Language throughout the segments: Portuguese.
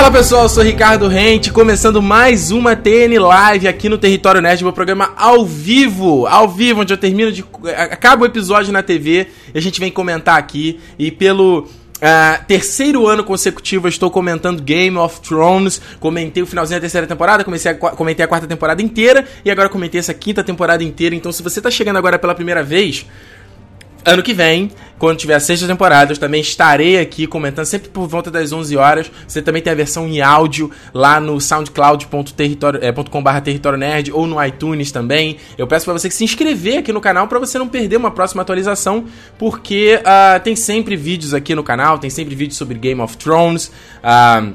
Fala pessoal, eu sou Ricardo Rente, começando mais uma TN Live aqui no Território Nerd, meu programa ao vivo, ao vivo, onde eu termino de. acaba o episódio na TV e a gente vem comentar aqui. E pelo Uh, terceiro ano consecutivo eu estou comentando Game of Thrones. Comentei o finalzinho da terceira temporada, comecei a, comentei a quarta temporada inteira e agora comentei essa quinta temporada inteira. Então, se você está chegando agora pela primeira vez, Ano que vem, quando tiver a sexta temporada, eu também estarei aqui comentando sempre por volta das 11 horas. Você também tem a versão em áudio lá no soundcloud.com.br é, território nerd ou no iTunes também. Eu peço para você se inscrever aqui no canal para você não perder uma próxima atualização, porque uh, tem sempre vídeos aqui no canal, tem sempre vídeos sobre Game of Thrones. Uh,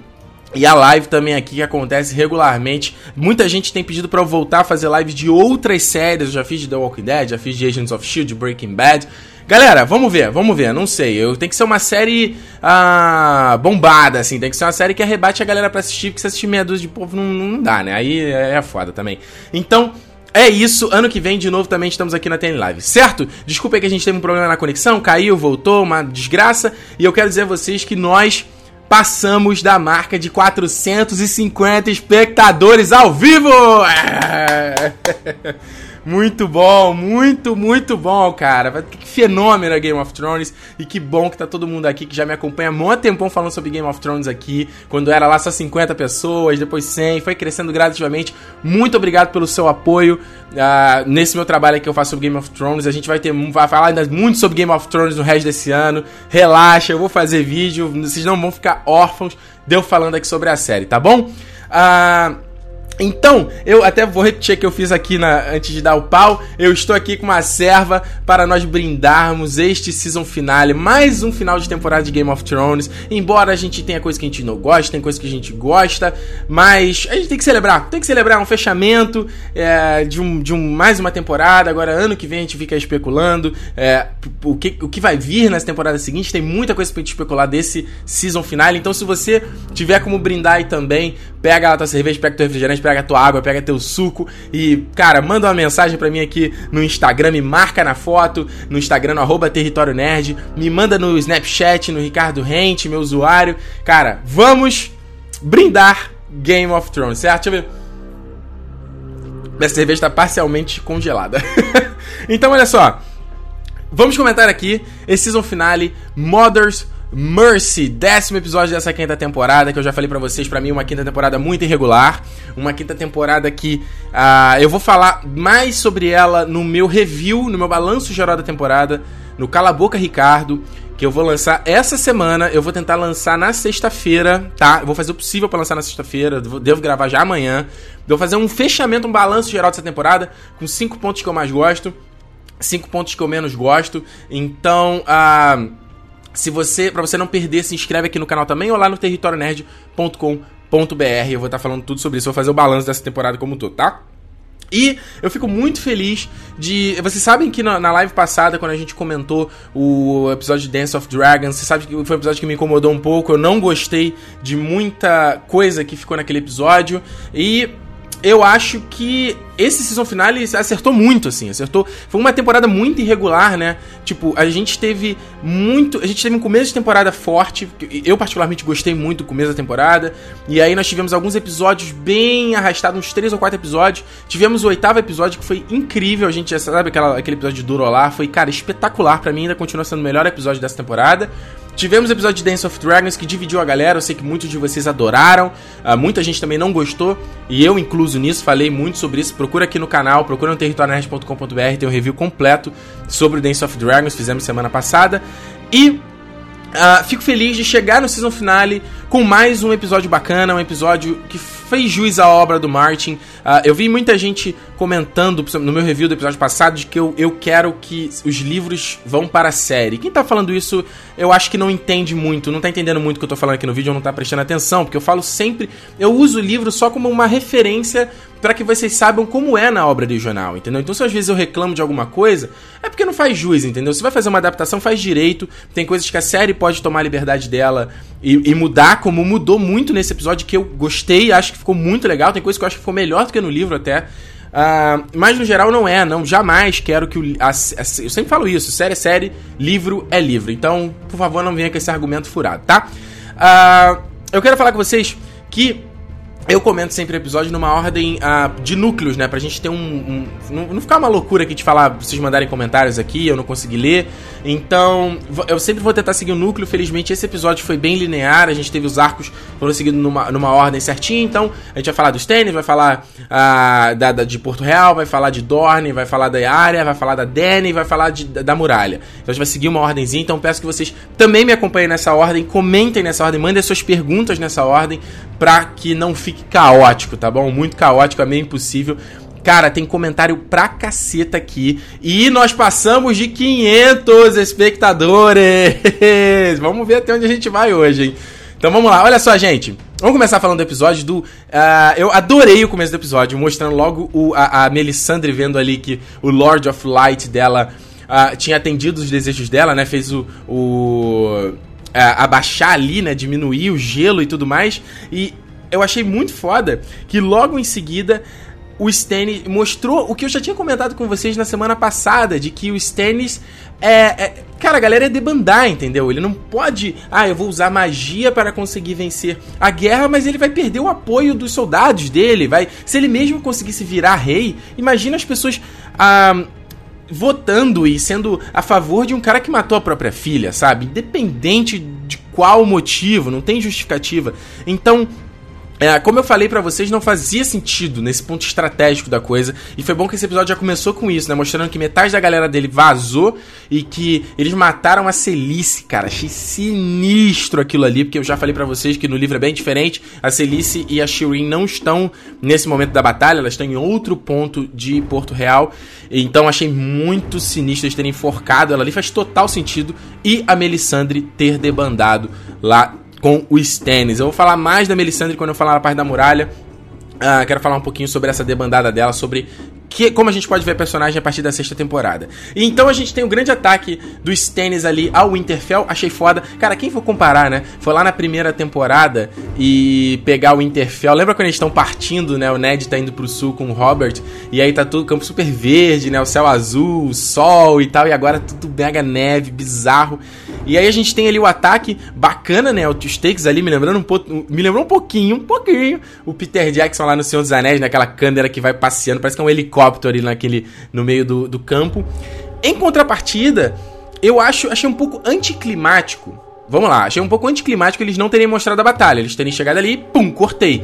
e a live também aqui que acontece regularmente. Muita gente tem pedido para eu voltar a fazer live de outras séries. Eu já fiz de The Walking Dead, já fiz de Agents of Shield, Breaking Bad. Galera, vamos ver, vamos ver, não sei. Eu tem que ser uma série ah, bombada, assim. Tem que ser uma série que arrebate a galera pra assistir, porque se assistir meia dúzia de povo não, não dá, né? Aí é, é foda também. Então, é isso, ano que vem de novo também estamos aqui na TN Live, certo? Desculpa aí que a gente teve um problema na conexão, caiu, voltou, uma desgraça. E eu quero dizer a vocês que nós passamos da marca de 450 espectadores ao vivo! Muito bom, muito, muito bom, cara. Que fenômeno é Game of Thrones. E que bom que tá todo mundo aqui que já me acompanha há muito tempão falando sobre Game of Thrones aqui. Quando era lá só 50 pessoas, depois 100, foi crescendo gradativamente. Muito obrigado pelo seu apoio uh, nesse meu trabalho que eu faço sobre Game of Thrones. A gente vai ter vai falar ainda muito sobre Game of Thrones no resto desse ano. Relaxa, eu vou fazer vídeo. Vocês não vão ficar órfãos de eu falando aqui sobre a série, tá bom? Uh, então, eu até vou repetir que eu fiz aqui na, antes de dar o pau. Eu estou aqui com uma serva para nós brindarmos este season finale, mais um final de temporada de Game of Thrones. Embora a gente tenha coisa que a gente não gosta, tem coisa que a gente gosta, mas a gente tem que celebrar. Tem que celebrar um fechamento é, de, um, de um, mais uma temporada. Agora, ano que vem, a gente fica especulando é, o, que, o que vai vir nas temporadas seguintes. Tem muita coisa pra gente especular desse season finale. Então, se você tiver como brindar aí também, pega a tua cerveja, pega teu refrigerante pega tua água, pega teu suco e, cara, manda uma mensagem para mim aqui no Instagram, me marca na foto, no Instagram, no arroba Território Nerd, me manda no Snapchat, no Ricardo Rente, meu usuário. Cara, vamos brindar Game of Thrones, certo? Deixa eu ver. Minha cerveja está parcialmente congelada. então, olha só. Vamos comentar aqui esse season finale Mothers Mercy, décimo episódio dessa quinta temporada, que eu já falei para vocês, para mim uma quinta temporada muito irregular, uma quinta temporada que uh, eu vou falar mais sobre ela no meu review, no meu balanço geral da temporada, no Cala Boca Ricardo, que eu vou lançar essa semana, eu vou tentar lançar na sexta-feira, tá? Eu vou fazer o possível para lançar na sexta-feira, devo gravar já amanhã. Devo fazer um fechamento, um balanço geral dessa temporada, com cinco pontos que eu mais gosto, cinco pontos que eu menos gosto. Então, uh, se você, para você não perder, se inscreve aqui no canal também ou lá no territorionerd.com.br. Eu vou estar falando tudo sobre isso, vou fazer o balanço dessa temporada como um todo, tá? E eu fico muito feliz de. Vocês sabem que na, live passada, quando a gente comentou o episódio de Dance of Dragons, você sabe que foi um episódio que me incomodou um pouco. Eu não gostei de muita coisa que ficou naquele episódio. E eu acho que esse season finale acertou muito, assim, acertou. Foi uma temporada muito irregular, né? Tipo, a gente teve muito. A gente teve um começo de temporada forte. Eu, particularmente, gostei muito do começo da temporada. E aí nós tivemos alguns episódios bem arrastados, uns três ou quatro episódios. Tivemos o oitavo episódio que foi incrível. A gente já sabe aquela, aquele episódio de Durolar. Foi, cara, espetacular para mim. Ainda continua sendo o melhor episódio dessa temporada. Tivemos o episódio de Dance of Dragons que dividiu a galera. Eu sei que muitos de vocês adoraram, uh, muita gente também não gostou, e eu incluso nisso, falei muito sobre isso. Procura aqui no canal, procura no territorionerd.com.br, tem um review completo sobre o Dance of Dragons, fizemos semana passada. E Uh, fico feliz de chegar no season finale com mais um episódio bacana, um episódio que fez juiz à obra do Martin. Uh, eu vi muita gente comentando no meu review do episódio passado de que eu, eu quero que os livros vão para a série. Quem tá falando isso, eu acho que não entende muito, não tá entendendo muito o que eu tô falando aqui no vídeo, não tá prestando atenção, porque eu falo sempre, eu uso o livro só como uma referência para que vocês saibam como é na obra original, entendeu? Então se às vezes eu reclamo de alguma coisa, é porque não faz juiz, entendeu? Se vai fazer uma adaptação, faz direito. Tem coisas que a série pode tomar a liberdade dela e, e, mudar, como mudou muito nesse episódio, que eu gostei, acho que ficou muito legal. Tem coisas que eu acho que ficou melhor do que no livro até. Uh, mas no geral não é, não. Jamais quero que o. A, a, eu sempre falo isso: série é série, livro é livro. Então, por favor, não venha com esse argumento furado, tá? Uh, eu quero falar com vocês que eu comento sempre episódio numa ordem uh, de núcleos, né? Pra gente ter um. um não, não, ficar uma loucura aqui de falar, vocês mandarem comentários aqui, eu não consegui ler. Então, eu sempre vou tentar seguir o núcleo. Felizmente, esse episódio foi bem linear. A gente teve os arcos foram seguidos numa, numa ordem certinha. Então, a gente vai falar dos tênis, vai falar uh, da, da, de Porto Real, vai falar de Dorne, vai falar da área, vai falar da Dany, vai falar de, da, da, muralha. Então, a gente vai seguir uma ordemzinha. Então, peço que vocês também me acompanhem nessa ordem, comentem nessa ordem, mandem suas perguntas nessa ordem, pra que não fique caótico, tá bom? Muito caótico, é meio impossível. Cara, tem comentário pra caceta aqui. E nós passamos de 500 espectadores. Vamos ver até onde a gente vai hoje, hein? Então vamos lá, olha só, gente. Vamos começar falando do episódio do. Uh, eu adorei o começo do episódio, mostrando logo o, a, a Melisandre vendo ali que o Lord of Light dela uh, tinha atendido os desejos dela, né? Fez o. o abaixar ali, né? Diminuir o gelo e tudo mais. E eu achei muito foda que logo em seguida o Stannis mostrou o que eu já tinha comentado com vocês na semana passada, de que o Stannis é, é, Cara, a galera é debandar, entendeu? Ele não pode. Ah, eu vou usar magia para conseguir vencer a guerra, mas ele vai perder o apoio dos soldados dele. Vai. Se ele mesmo conseguisse virar rei, imagina as pessoas. Ah, votando e sendo a favor de um cara que matou a própria filha, sabe? Independente de qual motivo, não tem justificativa. Então, é, como eu falei para vocês, não fazia sentido nesse ponto estratégico da coisa. E foi bom que esse episódio já começou com isso, né? Mostrando que metade da galera dele vazou e que eles mataram a Celice, cara. Achei sinistro aquilo ali, porque eu já falei para vocês que no livro é bem diferente. A Celice e a Shireen não estão nesse momento da batalha, elas estão em outro ponto de Porto Real. Então achei muito sinistro eles terem enforcado ela ali, faz total sentido. E a Melisandre ter debandado lá com o Stannis. Eu vou falar mais da Melisandre quando eu falar na parte da muralha. Uh, quero falar um pouquinho sobre essa debandada dela, sobre que, como a gente pode ver a personagem a partir da sexta temporada. E então a gente tem o grande ataque do Stannis ali ao Winterfell, achei foda. Cara, quem for comparar, né? Foi lá na primeira temporada e pegar o Winterfell. Lembra quando eles estão partindo, né? O Ned tá indo pro sul com o Robert e aí tá tudo campo super verde, né? O céu azul, o sol e tal, e agora tudo mega neve, bizarro. E aí a gente tem ali o ataque bacana, né? Os takes ali me lembrando um pouco, me lembrou um pouquinho, um pouquinho o Peter Jackson lá no Senhor dos Anéis, naquela câmera que vai passeando, parece que é um helicóptero ali naquele, no meio do, do campo. Em contrapartida, eu acho achei um pouco anticlimático. Vamos lá, achei um pouco anticlimático eles não terem mostrado a batalha, eles terem chegado ali, pum, cortei.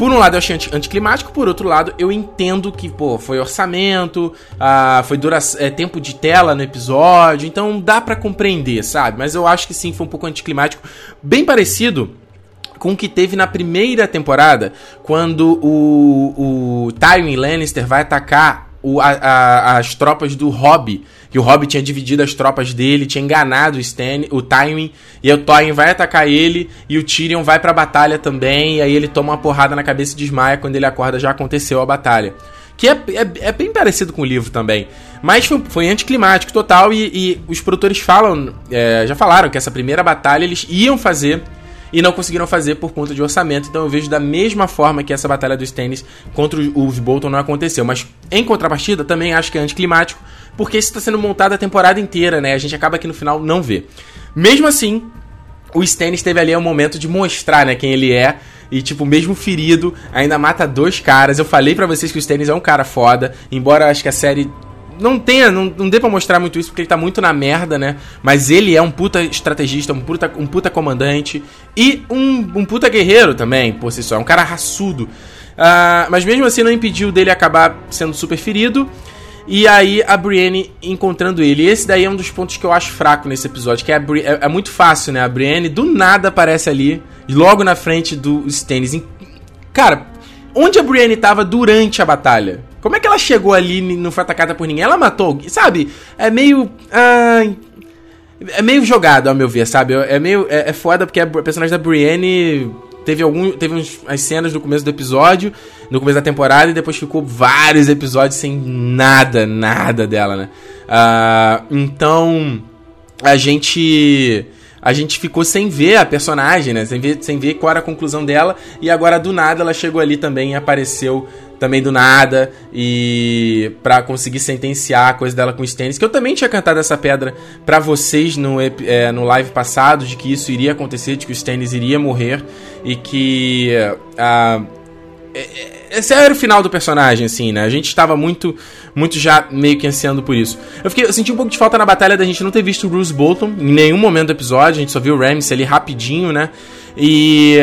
Por um lado eu achei anticlimático, por outro lado eu entendo que, pô, foi orçamento, ah, foi dura, é, tempo de tela no episódio, então dá para compreender, sabe? Mas eu acho que sim, foi um pouco anticlimático, bem parecido com o que teve na primeira temporada, quando o, o Tywin Lannister vai atacar o, a, a, as tropas do Hobby. Que o Hobby tinha dividido as tropas dele, tinha enganado o, Stan, o Tywin. E o Tywin vai atacar ele e o Tyrion vai pra batalha também. E aí ele toma uma porrada na cabeça e desmaia. Quando ele acorda já aconteceu a batalha. Que é, é, é bem parecido com o livro também. Mas foi, foi anticlimático total. E, e os produtores falam, é, já falaram que essa primeira batalha eles iam fazer e não conseguiram fazer por conta de orçamento. Então eu vejo da mesma forma que essa batalha dos tênis contra os Bolton não aconteceu. Mas em contrapartida, também acho que é anticlimático, porque isso está sendo montado a temporada inteira, né? A gente acaba aqui no final não vê. Mesmo assim, o Stannis teve ali um momento de mostrar, né, quem ele é. E, tipo, mesmo ferido, ainda mata dois caras. Eu falei para vocês que o Stannis é um cara foda. Embora acho que a série não tenha, não, não dê pra mostrar muito isso porque ele tá muito na merda, né? Mas ele é um puta estrategista, um puta, um puta comandante e um, um puta guerreiro também, por si só. É um cara raçudo. Uh, mas mesmo assim não impediu dele acabar sendo super ferido. E aí a Brienne encontrando ele. E esse daí é um dos pontos que eu acho fraco nesse episódio. Que é, é, é, muito fácil, né? A Brienne do nada aparece ali, logo na frente do Stannis. Cara, onde a Brienne tava durante a batalha? Como é que ela chegou ali e não foi atacada por ninguém? Ela matou sabe? É meio. Ah, é meio jogado, ao meu ver, sabe? É meio. É, é foda porque a personagem da Brienne teve algum teve uns, as cenas no começo do episódio, no começo da temporada, e depois ficou vários episódios sem nada, nada dela, né? Uh, então a gente a gente ficou sem ver a personagem, né? Sem ver, sem ver qual era a conclusão dela, e agora do nada ela chegou ali também e apareceu também do nada e para conseguir sentenciar a coisa dela com o Stannis, que eu também tinha cantado essa pedra para vocês no, é, no live passado, de que isso iria acontecer, de que o Stannis iria morrer e que uh, esse era o final do personagem, assim, né? A gente estava muito, muito já meio que ansiando por isso. Eu, fiquei, eu senti um pouco de falta na batalha da gente não ter visto o Bruce Bolton em nenhum momento do episódio, a gente só viu o Ramsay ali rapidinho, né? E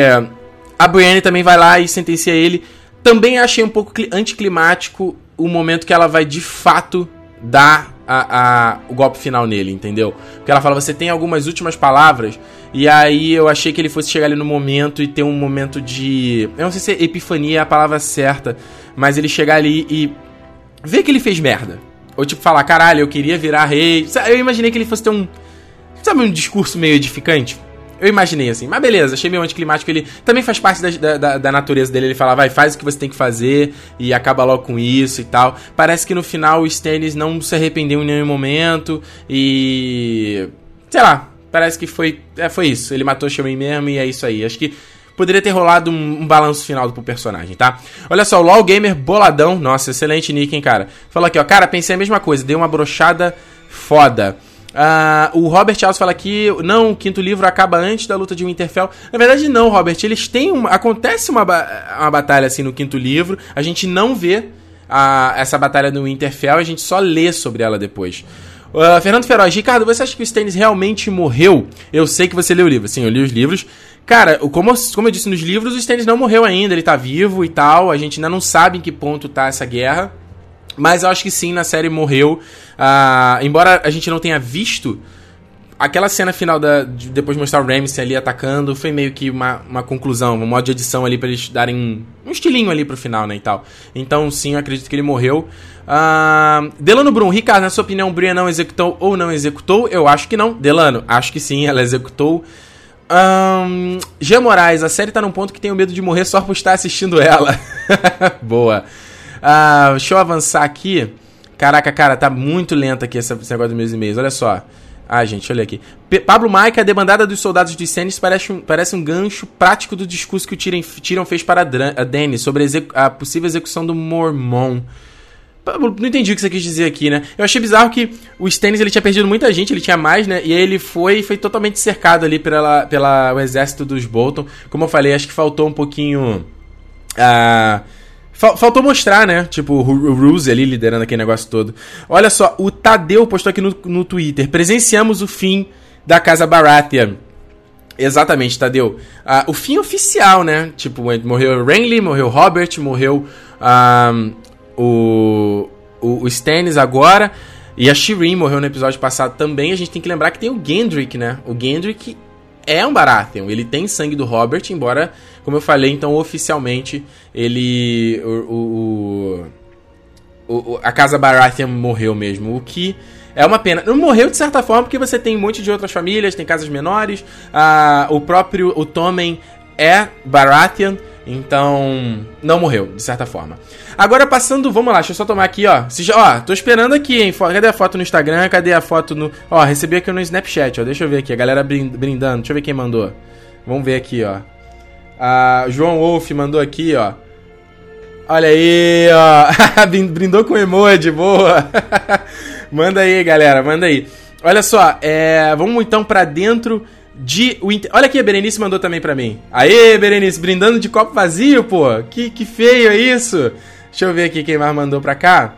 a Brienne também vai lá e sentencia ele também achei um pouco anticlimático o momento que ela vai de fato dar a, a, o golpe final nele, entendeu? Porque ela fala, você tem algumas últimas palavras, e aí eu achei que ele fosse chegar ali no momento e ter um momento de. Eu não sei se epifania é a palavra certa, mas ele chegar ali e ver que ele fez merda. Ou tipo, falar, caralho, eu queria virar rei. Eu imaginei que ele fosse ter um. Sabe, um discurso meio edificante. Eu imaginei assim, mas beleza, achei meio anticlimático. Ele também faz parte da, da, da, natureza dele. Ele fala, vai, faz o que você tem que fazer e acaba logo com isso e tal. Parece que no final o Stannis não se arrependeu em nenhum momento e. Sei lá, parece que foi. É, foi isso. Ele matou o Shaman mesmo e é isso aí. Acho que poderia ter rolado um, um, balanço final pro personagem, tá? Olha só, o LOL Gamer boladão. Nossa, excelente nick, hein, cara? Falou aqui, ó. Cara, pensei a mesma coisa, deu uma brochada foda. Uh, o Robert Alves fala aqui, não, o quinto livro acaba antes da luta de Winterfell. Na verdade, não, Robert. Eles têm uma, acontece uma, uma batalha assim no quinto livro. A gente não vê a, essa batalha no Winterfell, a gente só lê sobre ela depois. Uh, Fernando Feroz, Ricardo, você acha que o Stannis realmente morreu? Eu sei que você leu o livro. Sim, eu li os livros. Cara, como, como eu disse nos livros, o Stannis não morreu ainda, ele tá vivo e tal. A gente ainda não sabe em que ponto tá essa guerra. Mas eu acho que sim, na série morreu. Uh, embora a gente não tenha visto, aquela cena final da, de depois de mostrar o Ramsey ali atacando foi meio que uma, uma conclusão, um modo de edição ali para eles darem um, um, estilinho ali pro final, né, e tal. Então, sim, eu acredito que ele morreu. Uh, Delano Brum, Ricardo, na sua opinião, Bria não executou ou não executou? Eu acho que não. Delano, acho que sim, ela executou. Um, Jean Moraes, a série tá num ponto que tenho medo de morrer só por estar assistindo ela. Boa. Uh, deixa eu avançar aqui. Caraca, cara, tá muito lento aqui esse, esse negócio dos meus e-mails. Olha só. Ah, gente, olha aqui. P Pablo Maica, a debandada dos soldados de Stannis parece um, parece um gancho prático do discurso que o Tyrion, fez para a Dany sobre a, a, possível execução do Mormon. Não entendi o que você quis dizer aqui, né? Eu achei bizarro que o Stannis ele tinha perdido muita gente, ele tinha mais, né? E aí ele foi foi totalmente cercado ali pela, pela o exército dos Bolton. Como eu falei, acho que faltou um pouquinho. Uh, Faltou mostrar, né? Tipo, o Ruse ali liderando aquele negócio todo. Olha só, o Tadeu postou aqui no, no Twitter. Presenciamos o fim da Casa Baratheon. Exatamente, Tadeu. Ah, o fim oficial, né? Tipo, morreu Renly, morreu Robert, morreu um, o, o, o Stannis agora. E a Shireen morreu no episódio passado também. A gente tem que lembrar que tem o Gendrick, né? O Gendrick é um Baratheon. Ele tem sangue do Robert, embora, como eu falei, então oficialmente ele. O, o, o, a casa Baratheon morreu mesmo. O que é uma pena. Não morreu de certa forma, porque você tem um monte de outras famílias, tem casas menores. Ah, o próprio o Tommen é Baratheon. Então, não morreu, de certa forma. Agora passando, vamos lá, deixa eu só tomar aqui, ó. Se, ó, tô esperando aqui, hein? Cadê a foto no Instagram? Cadê a foto no. Ó, recebi aqui no Snapchat, ó. Deixa eu ver aqui, a galera brindando. Deixa eu ver quem mandou. Vamos ver aqui, ó. A João Wolf mandou aqui, ó. Olha aí, ó. Brindou com emoji, boa. manda aí, galera, manda aí. Olha só, é, vamos então para dentro de. Olha aqui, a Berenice mandou também para mim. Aê, Berenice, brindando de copo vazio, pô. Que, que feio é isso. Deixa eu ver aqui quem mais mandou pra cá.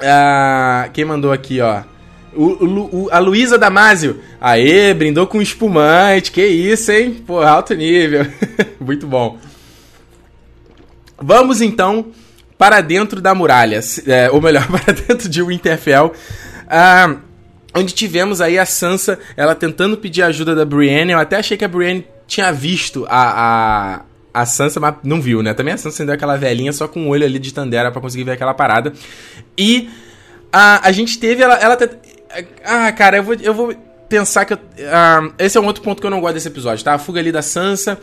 Ah, quem mandou aqui, ó. O, o, a Luísa Damasio. Aê, brindou com espumante. Que isso, hein? Pô, alto nível. Muito bom. Vamos então para dentro da muralha. É, ou melhor, para dentro de Winterfell. Ah, onde tivemos aí a Sansa, ela tentando pedir ajuda da Brienne. Eu até achei que a Brienne tinha visto a, a, a Sansa, mas não viu, né? Também a Sansa deu aquela velhinha só com o olho ali de Tandera para conseguir ver aquela parada. E a, a gente teve ela. ela ah, cara, eu vou, eu vou pensar que. Eu, uh, esse é um outro ponto que eu não gosto desse episódio, tá? A fuga ali da Sansa.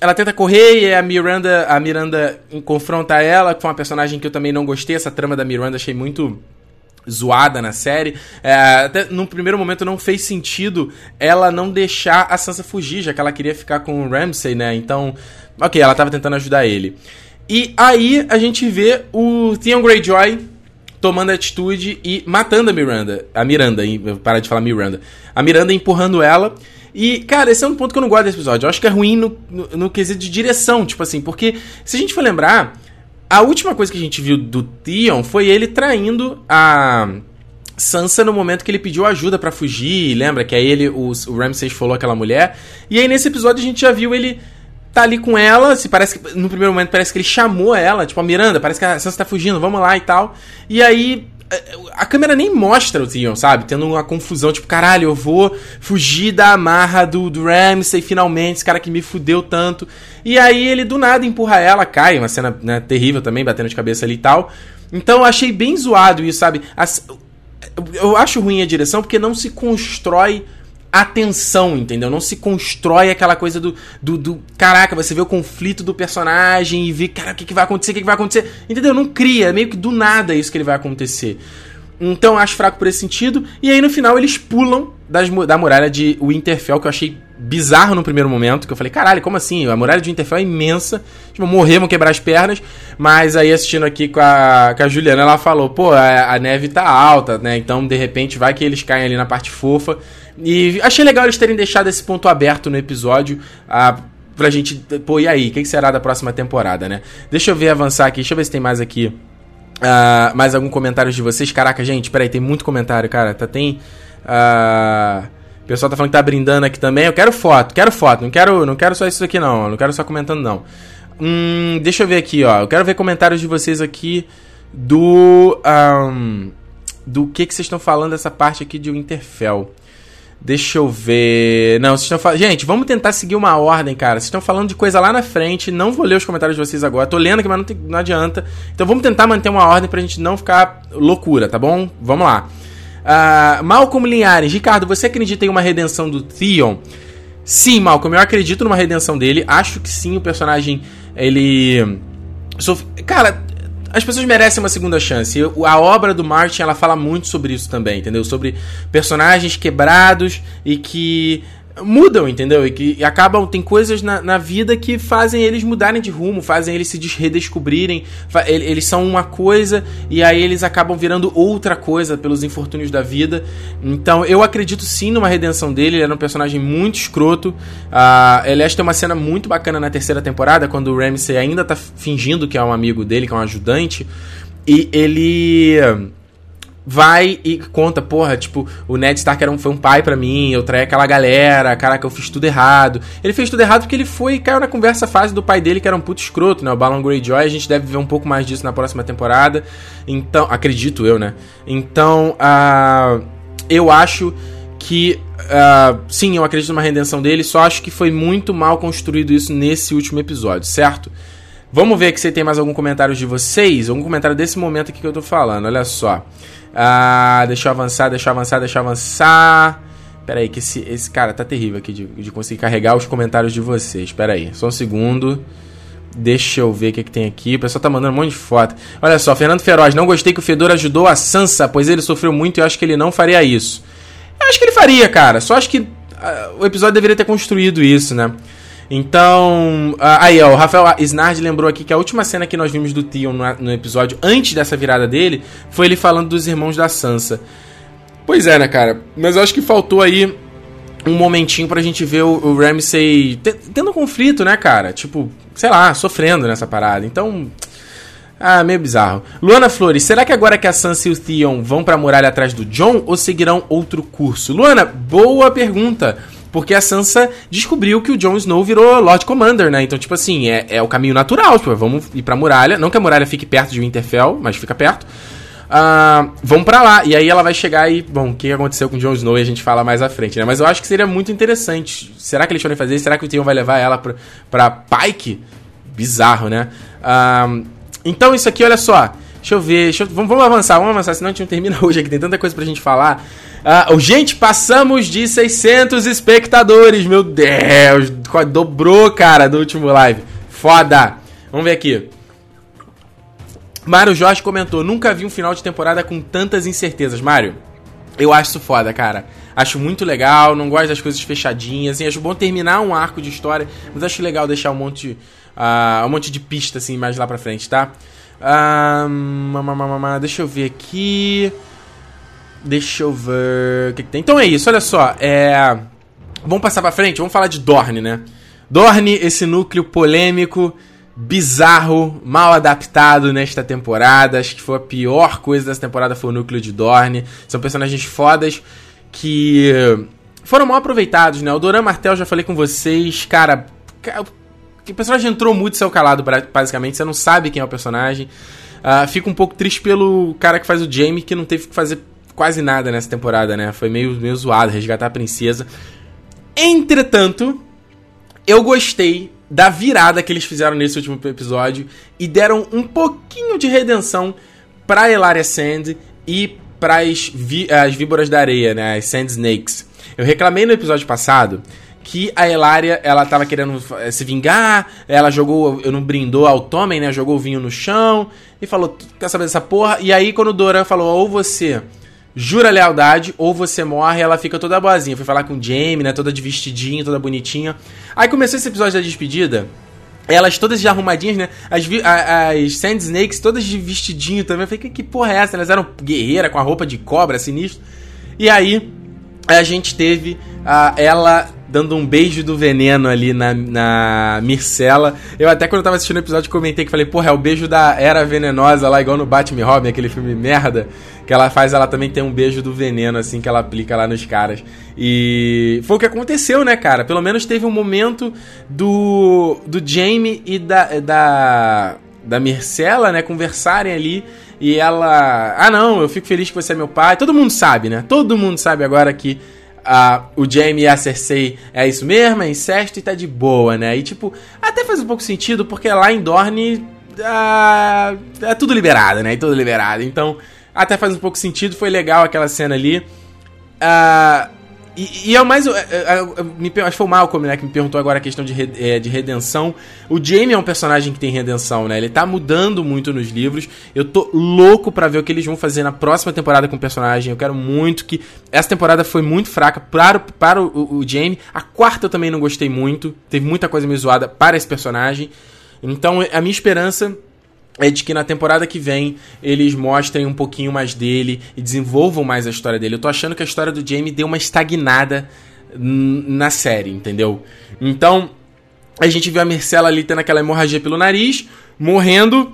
Ela tenta correr e a Miranda, a Miranda confronta ela, que uma personagem que eu também não gostei. Essa trama da Miranda achei muito zoada na série. É, até no primeiro momento não fez sentido ela não deixar a Sansa fugir, já que ela queria ficar com o Ramsay, né? Então, ok, ela tava tentando ajudar ele. E aí a gente vê o Theon Greyjoy tomando atitude e matando a Miranda. A Miranda, para de falar Miranda. A Miranda empurrando ela. E, cara, esse é um ponto que eu não gosto desse episódio. Eu acho que é ruim no, no, no quesito de direção, tipo assim, porque se a gente for lembrar, a última coisa que a gente viu do Theon foi ele traindo a Sansa no momento que ele pediu ajuda para fugir, lembra? Que aí ele, o, o falou aquela mulher. E aí nesse episódio a gente já viu ele tá ali com ela, se parece que no primeiro momento parece que ele chamou ela, tipo a Miranda, parece que a Sansa tá fugindo, vamos lá e tal. E aí a câmera nem mostra o Theon, sabe? Tendo uma confusão, tipo, caralho, eu vou fugir da amarra do, do Ramsay finalmente, esse cara que me fudeu tanto. E aí ele do nada empurra ela, cai, uma cena né, terrível também, batendo de cabeça ali e tal. Então eu achei bem zoado isso, sabe? As, eu acho ruim a direção porque não se constrói a tensão, entendeu? Não se constrói aquela coisa do, do, do, Caraca, você vê o conflito do personagem e vê, cara, o que, que vai acontecer, o que, que vai acontecer. Entendeu? Não cria, é meio que do nada isso que ele vai acontecer. Então acho fraco por esse sentido. E aí no final eles pulam das, da muralha de Winterfell, que eu achei bizarro no primeiro momento. Que eu falei, caralho, como assim? A muralha de Winterfell é imensa. Tipo, morrer, vão quebrar as pernas. Mas aí assistindo aqui com a, com a Juliana, ela falou, pô, a, a neve tá alta, né? Então de repente vai que eles caem ali na parte fofa. E achei legal eles terem deixado esse ponto aberto no episódio. Ah, pra gente. Pô, e aí? O que será da próxima temporada, né? Deixa eu ver avançar aqui. Deixa eu ver se tem mais aqui. Uh, mais algum comentário de vocês? Caraca, gente, peraí, tem muito comentário, cara. Tá, tem. Uh, o pessoal tá falando que tá brindando aqui também. Eu quero foto, quero foto. Não quero, não quero só isso aqui, não. Não quero só comentando, não. Hum, deixa eu ver aqui, ó. Eu quero ver comentários de vocês aqui do. Um, do que, que vocês estão falando dessa parte aqui de Winterfell. Deixa eu ver. Não, vocês estão falando. Gente, vamos tentar seguir uma ordem, cara. Vocês estão falando de coisa lá na frente. Não vou ler os comentários de vocês agora. Tô lendo aqui, mas não, tem... não adianta. Então vamos tentar manter uma ordem pra gente não ficar loucura, tá bom? Vamos lá. Uh, Malcolm Linhares. Ricardo, você acredita em uma redenção do Theon? Sim, Malcolm, eu acredito numa redenção dele. Acho que sim, o personagem. Ele. Cara, as pessoas merecem uma segunda chance. A obra do Martin, ela fala muito sobre isso também, entendeu? Sobre personagens quebrados e que mudam, entendeu? E que e acabam. Tem coisas na, na, vida que fazem eles mudarem de rumo, fazem eles se redescobrirem. Eles são uma coisa e aí eles acabam virando outra coisa pelos infortúnios da vida. Então eu acredito sim numa redenção dele. Ele era um personagem muito escroto. Uh, aliás, tem uma cena muito bacana na terceira temporada, quando o Ramsay ainda tá fingindo que é um amigo dele, que é um ajudante. E ele vai e conta, porra, tipo, o Ned Stark era um, foi um pai para mim, eu traí aquela galera, caraca, eu fiz tudo errado. Ele fez tudo errado porque ele foi e caiu na conversa fase do pai dele, que era um puto escroto, né? O Balon Greyjoy, a gente deve ver um pouco mais disso na próxima temporada. Então, acredito eu, né? Então, uh, eu acho que uh, sim, eu acredito numa redenção dele, só acho que foi muito mal construído isso nesse último episódio, certo? Vamos ver que se tem mais algum comentário de vocês, algum comentário desse momento aqui que eu tô falando, olha só. Ah, deixa eu avançar, deixa eu avançar, deixa eu avançar. Pera aí, que esse, esse cara tá terrível aqui de, de conseguir carregar os comentários de vocês. Pera aí, só um segundo. Deixa eu ver o que, que tem aqui. O pessoal tá mandando um monte de foto. Olha só, Fernando Feroz, não gostei que o Fedor ajudou a Sansa, pois ele sofreu muito e eu acho que ele não faria isso. Eu acho que ele faria, cara. Só acho que uh, o episódio deveria ter construído isso, né? Então, aí ó, o Rafael Snard lembrou aqui que a última cena que nós vimos do Theon no, episódio, antes dessa virada dele, foi ele falando dos irmãos da Sansa. Pois é, né, cara? Mas eu acho que faltou aí um momentinho pra gente ver o, Ramsay tendo um conflito, né, cara? Tipo, sei lá, sofrendo nessa parada. Então, ah, meio bizarro. Luana Flores, será que agora que a Sansa e o Theon vão pra muralha atrás do John ou seguirão outro curso? Luana, boa pergunta. Porque a Sansa descobriu que o Jon Snow virou Lord Commander, né? Então, tipo assim, é, é o caminho natural. Tipo, vamos ir pra muralha. Não que a muralha fique perto de Winterfell, mas fica perto. Uh, vamos para lá. E aí ela vai chegar e, bom, o que aconteceu com o Jon Snow e a gente fala mais à frente, né? Mas eu acho que seria muito interessante. Será que eles podem fazer? Será que o Theon vai levar ela pra, pra Pike? Bizarro, né? Uh, então, isso aqui, olha só. Deixa eu ver. Deixa eu, vamos, vamos avançar, vamos avançar, senão a gente não termina hoje aqui. Tem tanta coisa pra gente falar. Uh, gente, passamos de 600 espectadores. Meu Deus, dobrou, cara, do último live. Foda. Vamos ver aqui. Mário Jorge comentou: Nunca vi um final de temporada com tantas incertezas. Mário, eu acho isso foda, cara. Acho muito legal, não gosto das coisas fechadinhas. Assim, acho bom terminar um arco de história, mas acho legal deixar um monte de uh, um monte de pista assim mais lá pra frente, tá? Uh, deixa eu ver aqui. Deixa eu ver o que, que tem. Então é isso, olha só. É... Vamos passar pra frente, vamos falar de Dorne, né? Dorne, esse núcleo polêmico, bizarro, mal adaptado nesta temporada. Acho que foi a pior coisa dessa temporada foi o núcleo de Dorne. São personagens fodas que foram mal aproveitados, né? O Doran Martel, já falei com vocês, cara. O personagem entrou muito saiu calado, basicamente. Você não sabe quem é o personagem. Uh, fico um pouco triste pelo cara que faz o Jamie, que não teve que fazer quase nada nessa temporada, né? Foi meio, meio zoado resgatar a princesa. Entretanto, eu gostei da virada que eles fizeram nesse último episódio e deram um pouquinho de redenção pra Elaria Sand e vi as víboras da areia, né? As Sand Snakes. Eu reclamei no episódio passado que a Elaria, ela tava querendo eh, se vingar, ela jogou, eu não brindou ao Tommen, né? Jogou o vinho no chão e falou, quer saber dessa porra? E aí quando o Doran falou, ou você jura lealdade ou você morre ela fica toda boazinha. Foi falar com o Jamie, né? Toda de vestidinho, toda bonitinha. Aí começou esse episódio da despedida. Elas todas já arrumadinhas, né? As, as Sand Snakes todas de vestidinho também. Eu falei, que, que porra é essa? Elas eram guerreira com a roupa de cobra, sinistro. E aí, a gente teve uh, ela dando um beijo do veneno ali na, na Mircela. Eu até quando eu tava assistindo o episódio comentei que falei, porra, é o beijo da Era Venenosa lá, igual no Batman Robin, aquele filme merda, que ela faz, ela também tem um beijo do veneno, assim, que ela aplica lá nos caras. E foi o que aconteceu, né, cara? Pelo menos teve um momento do, do Jamie e da, da, da Mircela, né, conversarem ali e ela, ah não, eu fico feliz que você é meu pai. Todo mundo sabe, né? Todo mundo sabe agora que O Jaime e a Cersei é isso mesmo, é incesto e tá de boa, né? E tipo, até faz um pouco sentido, porque lá em Dorne uh, é tudo liberado, né? É tudo liberado. Então, até faz um pouco sentido, foi legal aquela cena ali. Uh, e, e, é o mais. É, é, é, me, acho que foi o Malcolm, né, que me perguntou agora a questão de, de redenção. O Jamie é um personagem que tem redenção, né? Ele tá mudando muito nos livros. Eu tô louco para ver o que eles vão fazer na próxima temporada com o personagem. Eu quero muito que. Essa temporada foi muito fraca para, para o, o, o Jamie. A quarta eu também não gostei muito. Teve muita coisa meio zoada para esse personagem. Então, a minha esperança é de que na temporada que vem eles mostrem um pouquinho mais dele e desenvolvam mais a história dele. Eu tô achando que a história do Jamie deu uma estagnada na série, entendeu? Então, a gente viu a Marcela ali tendo aquela hemorragia pelo nariz, morrendo.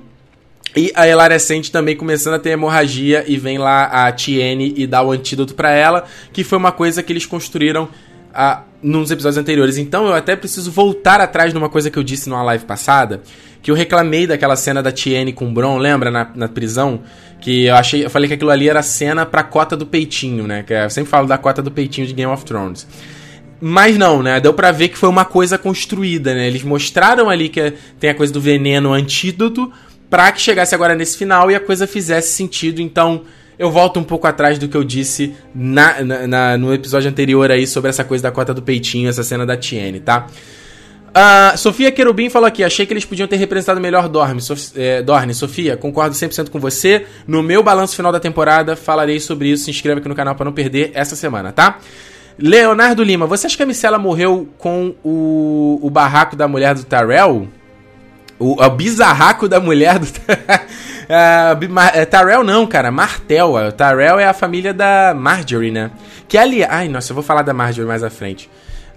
E a Elaria Sente também começando a ter hemorragia e vem lá a Tiene e dá o antídoto para ela, que foi uma coisa que eles construíram a, nos episódios anteriores. Então eu até preciso voltar atrás numa coisa que eu disse numa live passada, que eu reclamei daquela cena da Tiene com o Bron, lembra, na, na prisão? Que eu achei, eu falei que aquilo ali era cena pra cota do peitinho, né? Que eu sempre falo da cota do peitinho de Game of Thrones. Mas não, né? Deu pra ver que foi uma coisa construída, né? Eles mostraram ali que tem a coisa do veneno antídoto pra que chegasse agora nesse final e a coisa fizesse sentido. Então, eu volto um pouco atrás do que eu disse na, na, na, no episódio anterior aí sobre essa coisa da cota do peitinho, essa cena da Tiene, tá? Uh, Sofia Querubim falou aqui, achei que eles podiam ter representado melhor Dorne. Sof é, Dorne. Sofia, concordo 100% com você. No meu balanço final da temporada, falarei sobre isso. Se inscreva aqui no canal para não perder essa semana, tá? Leonardo Lima, você acha que a Micela morreu com o, o barraco da mulher do Tyrell? O, o bizarraco da mulher do... uh, Tyrell não, cara, Martel. O Tyrell é a família da Marjorie, né? Que ali... Ai, nossa, eu vou falar da Marjorie mais à frente.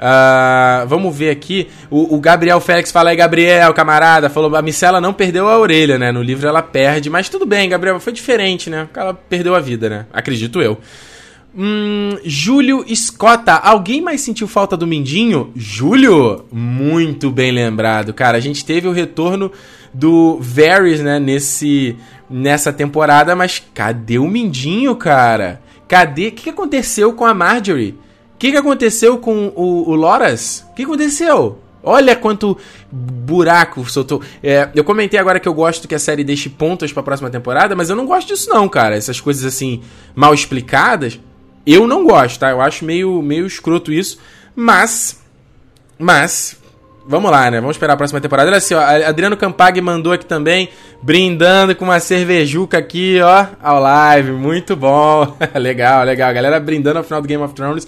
Uh, vamos ver aqui. O, o, Gabriel Félix fala aí, Gabriel, camarada. Falou, a Micela não perdeu a orelha, né? No livro ela perde, mas tudo bem, Gabriel. Foi diferente, né? Ela perdeu a vida, né? Acredito eu. Hum, Júlio Escota, alguém mais sentiu falta do Mindinho? Júlio? Muito bem lembrado, cara. A gente teve o retorno do Varys, né, nesse, nessa temporada, mas cadê o Mindinho, cara? Cadê? O que aconteceu com a Marjorie? que, que aconteceu com o, o Loras? O que aconteceu? Olha quanto buraco soltou. É, eu comentei agora que eu gosto que a série deixe pontas pra próxima temporada, mas eu não gosto disso não, cara. Essas coisas assim, mal explicadas, eu não gosto, tá? Eu acho meio, meio escroto isso. Mas, mas, vamos lá, né? Vamos esperar a próxima temporada. Olha assim, ó, Adriano Campag mandou aqui também, brindando com uma cervejuca aqui, ó, ao live. Muito bom. legal, legal. Galera brindando ao final do Game of Thrones.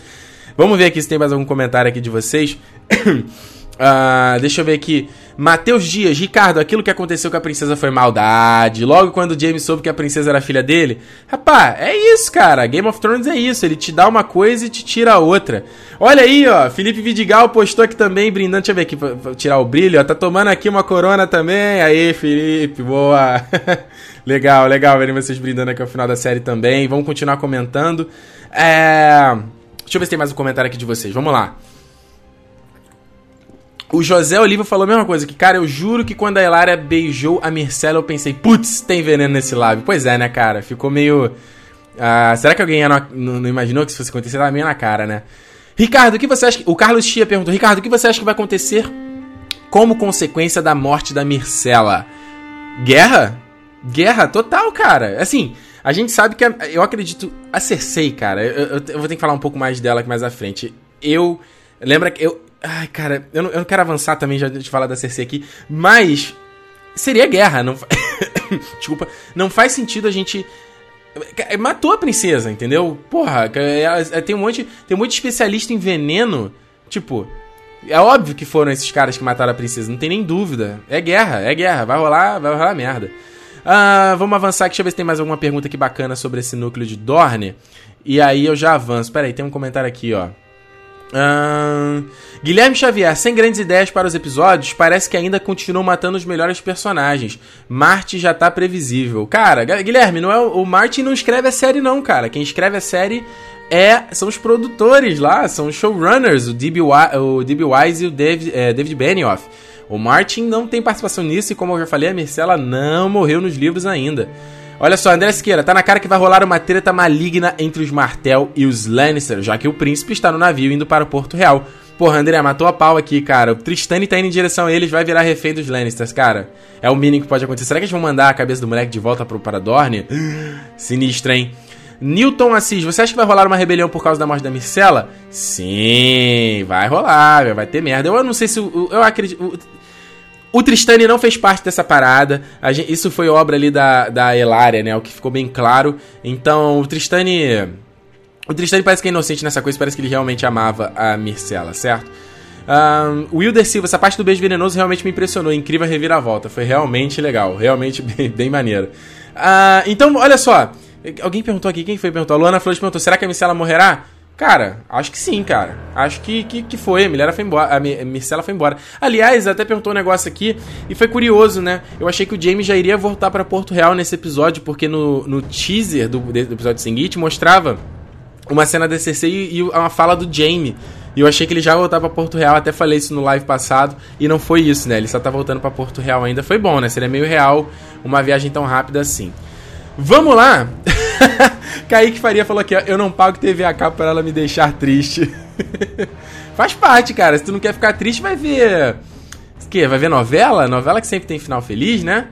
Vamos ver aqui se tem mais algum comentário aqui de vocês. uh, deixa eu ver aqui. Matheus Dias, Ricardo, aquilo que aconteceu com a princesa foi maldade. Logo quando o James soube que a princesa era filha dele. Rapá, é isso, cara. Game of Thrones é isso. Ele te dá uma coisa e te tira a outra. Olha aí, ó. Felipe Vidigal postou aqui também, brindando. Deixa eu ver aqui pra, pra tirar o brilho. Ó. Tá tomando aqui uma corona também. Aí, Felipe, boa. legal, legal verem vocês brindando aqui ao final da série também. Vamos continuar comentando. É... Deixa eu ver se tem mais um comentário aqui de vocês. Vamos lá. O José Oliva falou a mesma coisa, que, cara, eu juro que quando a Elária beijou a Mircela, eu pensei, putz, tem veneno nesse lábio. Pois é, né, cara? Ficou meio. Uh, será que alguém não, não, imaginou que isso fosse acontecer? Tava meio na cara, né? Ricardo, o que você acha que. O Carlos Chia perguntou, Ricardo, o que você acha que vai acontecer como consequência da morte da Mircela? Guerra? Guerra total, cara. Assim, a gente sabe que. A, eu acredito. A Cersei, cara, eu, eu, eu vou ter que falar um pouco mais dela aqui mais à frente. Eu. Lembra que eu, Ai, cara, eu não, eu não quero avançar também já de falar da CC aqui, mas seria guerra, não Desculpa, não faz sentido a gente matou a princesa, entendeu? Porra, tem um monte, tem um monte de especialista em veneno, tipo, é óbvio que foram esses caras que mataram a princesa, não tem nem dúvida. É guerra, é guerra, vai rolar, vai rolar merda. Ah, vamos avançar aqui, deixa eu ver se tem mais alguma pergunta aqui bacana sobre esse núcleo de Dorne. E aí eu já avanço. Pera aí, tem um comentário aqui, ó. Guilherme Xavier, sem grandes ideias para os episódios, parece que ainda continuam matando os melhores personagens. Marty já tá previsível. Cara, Guilherme, não é o, Marty não escreve a série não, cara. Quem escreve a série é são os produtores lá, são os showrunners, o D.B. o DB Wise e o David, é, David Benioff. O Martin não tem participação nisso e como eu já falei, a Marcela não morreu nos livros ainda. Olha só, André Siqueira, tá na cara que vai rolar uma treta maligna entre os Martel e os Lannister, já que o príncipe está no navio indo para o Porto Real. Porra, André, matou a pau aqui, cara. O Tristane tá indo em direção a eles, vai virar refém dos Lannisters, cara. É o mínimo que pode acontecer. Será que eles vão mandar a cabeça do moleque de volta pro Paradorne? Sinistro, hein? Newton Assis, você acha que vai rolar uma rebelião por causa da morte da Micela? Sim, vai rolar, vai ter merda. Eu não sei se. Eu acredito. O Tristane não fez parte dessa parada. Gente, isso foi obra ali da, da Elária, né? O que ficou bem claro. Então, o Tristane. O Tristane parece que é inocente nessa coisa, parece que ele realmente amava a Mircela, certo? Um, Wilder Silva, essa parte do beijo venenoso realmente me impressionou. Incrível reviravolta. Foi realmente legal. Realmente bem, bem maneiro. Uh, então, olha só. Alguém perguntou aqui, quem foi que perguntou? A Luana Flores perguntou: será que a Mircela morrerá? Cara, acho que sim, cara. Acho que, que, que foi. A foi embora. A Mircela foi embora. Aliás, até perguntou um negócio aqui e foi curioso, né? Eu achei que o Jamie já iria voltar para Porto Real nesse episódio, porque no, no teaser do, do episódio seguinte mostrava uma cena da CC e, e uma fala do Jamie. E eu achei que ele já voltava pra Porto Real, até falei isso no live passado, e não foi isso, né? Ele só tá voltando para Porto Real ainda. Foi bom, né? Seria meio real uma viagem tão rápida assim. Vamos lá! Kaique Faria falou aqui, ó, eu não pago TV a cabo pra ela me deixar triste. Faz parte, cara. Se tu não quer ficar triste, vai ver. O quê? Vai ver novela? Novela que sempre tem final feliz, né?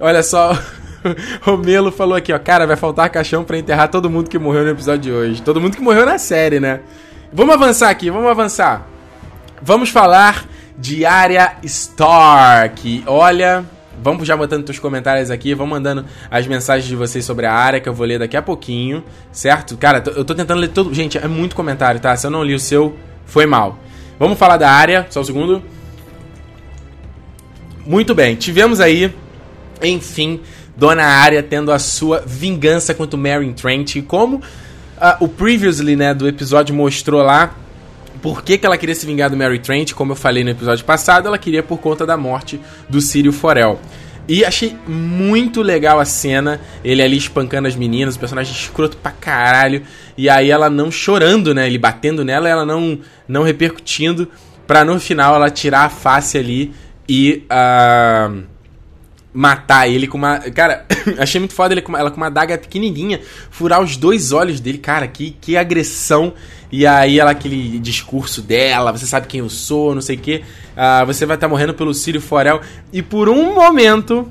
Olha só. Romelo falou aqui, ó. Cara, vai faltar caixão para enterrar todo mundo que morreu no episódio de hoje. Todo mundo que morreu na série, né? Vamos avançar aqui, vamos avançar. Vamos falar de Arya Stark. Olha, Vamos já botando seus comentários aqui, vão mandando as mensagens de vocês sobre a área que eu vou ler daqui a pouquinho, certo? Cara, eu tô tentando ler todo. Gente, é muito comentário, tá? Se eu não li o seu, foi mal. Vamos falar da área, só um segundo. Muito bem, tivemos aí, enfim, Dona Arya tendo a sua vingança contra o Trent. E como uh, o previously, né, do episódio mostrou lá, por que, que ela queria se vingar do Mary Trent, como eu falei no episódio passado, ela queria por conta da morte do Círio Forel. E achei muito legal a cena, ele ali espancando as meninas, o personagem escroto pra caralho, e aí ela não chorando, né? Ele batendo nela, ela não, não repercutindo, pra no final ela tirar a face ali e. Uh matar ele com uma. Cara, achei muito foda ele com uma, ela com uma daga pequenininha, furar os dois olhos dele. Cara, que, que agressão. E aí ela, aquele discurso dela, você sabe quem eu sou, não sei o que. Uh, você vai estar tá morrendo pelo Círio Forel. E por um momento.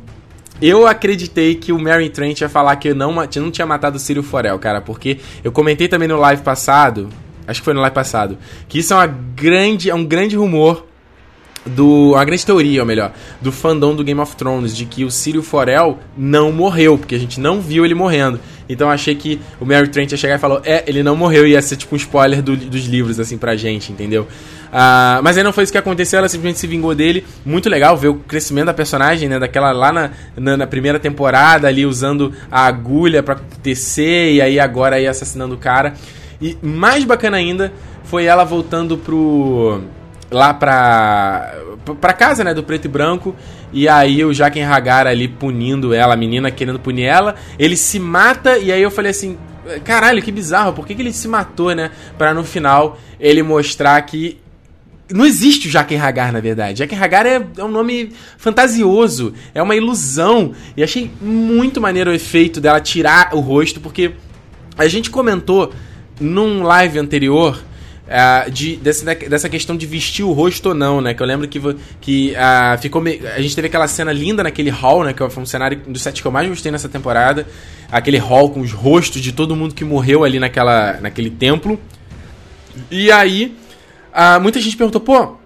Eu acreditei que o Mary Trent ia falar que eu não, não tinha matado o Círio Forel, cara, porque eu comentei também no live passado, acho que foi no live passado, que isso é uma grande, é um grande rumor do a grande teoria, ou melhor, do fandom do Game of Thrones de que o Círio Forel não morreu, porque a gente não viu ele morrendo. Então achei que o Mary Trent ia chegar e falou: É, ele não morreu, ia ser tipo um spoiler do, dos livros, assim, pra gente, entendeu? Uh, mas aí não foi isso que aconteceu, ela simplesmente se vingou dele. Muito legal ver o crescimento da personagem, né? Daquela lá na, na, na primeira temporada, ali usando a agulha para tecer, e aí agora aí assassinando o cara. E mais bacana ainda foi ela voltando pro. lá pra. Pra casa, né? Do preto e branco. E aí o Jaquen Hagar ali punindo ela, a menina querendo punir ela. Ele se mata, e aí eu falei assim. Caralho, que bizarro, por que, que ele se matou, né? Pra no final ele mostrar que não existe o Jaquen Hagar, na verdade. Jaquen Hagar é, é, um nome fantasioso, é uma ilusão. E achei muito maneiro o efeito dela tirar o rosto, porque a gente comentou num live anterior uh, de, dessa, dessa questão de vestir o rosto ou não, né? Que eu lembro que, que uh, ficou a gente teve aquela cena linda naquele hall, né? Que foi um cenário dos sete que eu mais gostei nessa temporada. Aquele hall com os rostos de todo mundo que morreu ali naquela, naquele templo. E aí, uh, muita gente perguntou, pô,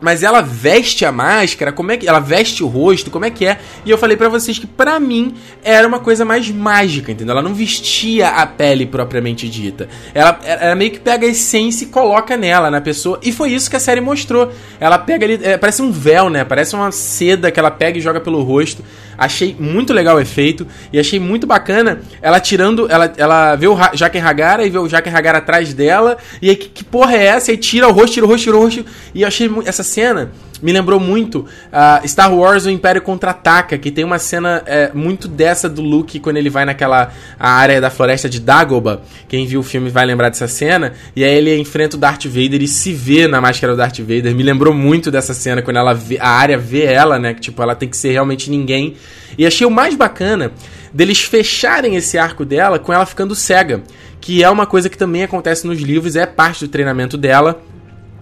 mas ela veste a máscara, como é que ela veste o rosto, como é que é? E eu falei para vocês que para mim era uma coisa mais mágica, entendeu? Ela não vestia a pele propriamente dita. Ela, ela meio que pega a essência e coloca nela, na pessoa. E foi isso que a série mostrou. Ela pega ali, é, parece um véu, né? Parece uma seda que ela pega e joga pelo rosto. Achei muito legal o efeito e achei muito bacana ela tirando, ela, ela vê o Jaquen Hagara e vê o Jaquen Hagara atrás dela e aí que, que porra é essa? E tira o rosto, tira o rosto, tira o rosto. E eu achei essa cena me lembrou muito uh, Star Wars O Império Contra-Ataca, que tem uma cena é, muito dessa do Luke quando ele vai naquela área da floresta de Dagobah. Quem viu o filme vai lembrar dessa cena. E aí ele enfrenta o Darth Vader e se vê na máscara do Darth Vader. Me lembrou muito dessa cena quando ela vê, a área vê ela, né? Que tipo, ela tem que ser realmente ninguém. E achei o mais bacana deles fecharem esse arco dela com ela ficando cega. Que é uma coisa que também acontece nos livros, é parte do treinamento dela.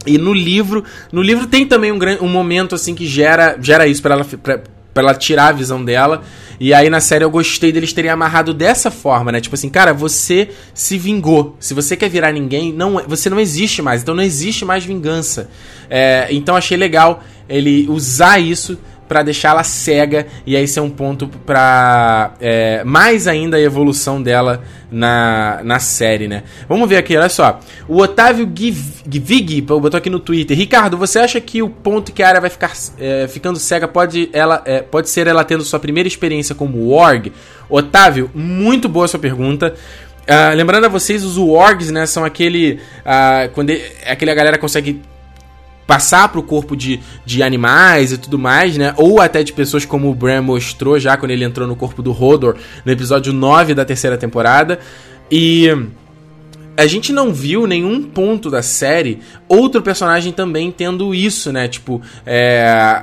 E no livro, no livro tem também um, um momento assim que gera, gera isso para ela pra, pra ela tirar a visão dela. E aí na série eu gostei deles terem amarrado dessa forma, né? Tipo assim, cara, você se vingou. Se você quer virar ninguém, não, você não existe mais. Então não existe mais vingança. É, então achei legal ele usar isso para deixá-la cega e aí ser um ponto para é, mais ainda a evolução dela na, na série, né? Vamos ver aqui, olha só. O Otávio Givig botou aqui no Twitter. Ricardo, você acha que o ponto que a área vai ficar é, ficando cega pode, ela, é, pode ser ela tendo sua primeira experiência como Warg? Otávio, muito boa sua pergunta. Uh, lembrando a vocês, os Wargs, né, são aquele. Uh, quando ele, aquele a galera consegue passar para o corpo de, de animais e tudo mais, né? Ou até de pessoas como o Bran mostrou já quando ele entrou no corpo do Hodor no episódio 9 da terceira temporada. E a gente não viu nenhum ponto da série outro personagem também tendo isso, né? Tipo, é,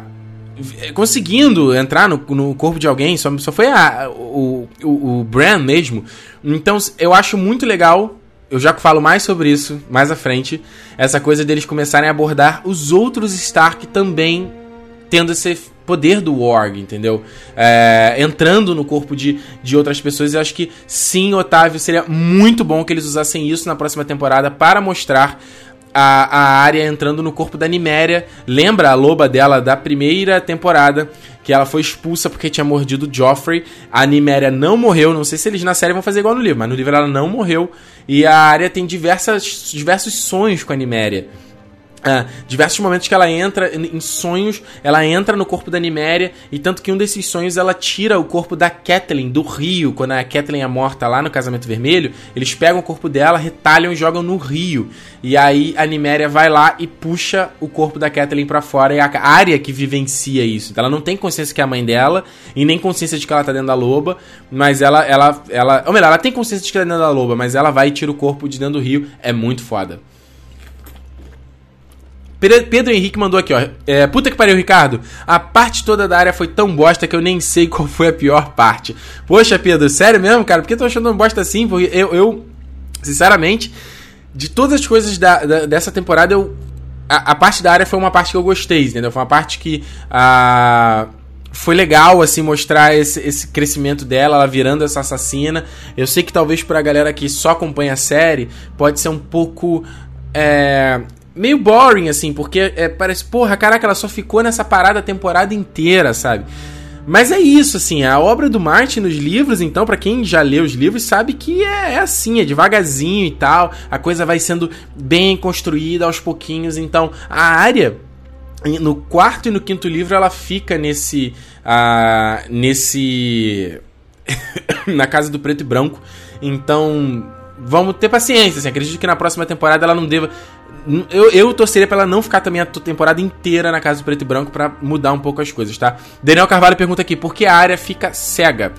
conseguindo entrar no, no corpo de alguém, só, só foi a, o, o, o Bran mesmo. Então eu acho muito legal eu já falo mais sobre isso mais à frente. Essa coisa deles começarem a abordar os outros Stark também tendo esse poder do Warg, entendeu? É, entrando no corpo de, de outras pessoas. Eu acho que sim, Otávio, seria muito bom que eles usassem isso na próxima temporada para mostrar a, a área entrando no corpo da Niméria. Lembra a loba dela da primeira temporada, que ela foi expulsa porque tinha mordido Joffrey. A Niméria não morreu. Não sei se eles na série vão fazer igual no livro, mas no livro ela não morreu. E a área tem diversas, diversos sonhos com a Niméria. Uh, diversos momentos que ela entra em sonhos, ela entra no corpo da Niméria, e tanto que um desses sonhos ela tira o corpo da Kathleen do rio, quando a Kathleen é morta lá no Casamento Vermelho, eles pegam o corpo dela, retalham e jogam no rio. E aí a Niméria vai lá e puxa o corpo da Kathleen para fora, e a área que vivencia isso. Então ela não tem consciência que é a mãe dela, e nem consciência de que ela tá dentro da loba, mas ela, ela, ela, ou melhor, ela tem consciência de que ela tá dentro da loba, mas ela vai e tira o corpo de dentro do rio, é muito foda. Pedro Henrique mandou aqui, ó. É, puta que pariu, Ricardo. A parte toda da área foi tão bosta que eu nem sei qual foi a pior parte. Poxa, Pedro, sério mesmo, cara? Por que tu achando uma bosta assim? Porque eu, eu sinceramente, de todas as coisas da, da, dessa temporada, eu. A, a, parte da área foi uma parte que eu gostei, entendeu? Foi uma parte que. A, foi legal, assim, mostrar esse, esse crescimento dela, ela virando essa assassina. Eu sei que talvez pra galera que só acompanha a série, pode ser um pouco. É, meio boring, assim, porque é, parece, porra, caraca, ela só ficou nessa parada a temporada inteira, sabe? Mas é isso, assim, a obra do Martin nos livros, então, para quem já leu os livros, sabe que é, é, assim, é devagarzinho e tal, a coisa vai sendo bem construída aos pouquinhos. Então, a área, no quarto e no quinto livro, ela fica nesse. Uh, nesse. na casa do preto e branco. Então, vamos ter paciência, assim, acredito que na próxima temporada ela não deva eu, eu torceria pra ela não ficar também a temporada inteira na casa do preto e branco para mudar um pouco as coisas, tá? Daniel Carvalho pergunta aqui, por que a área fica cega?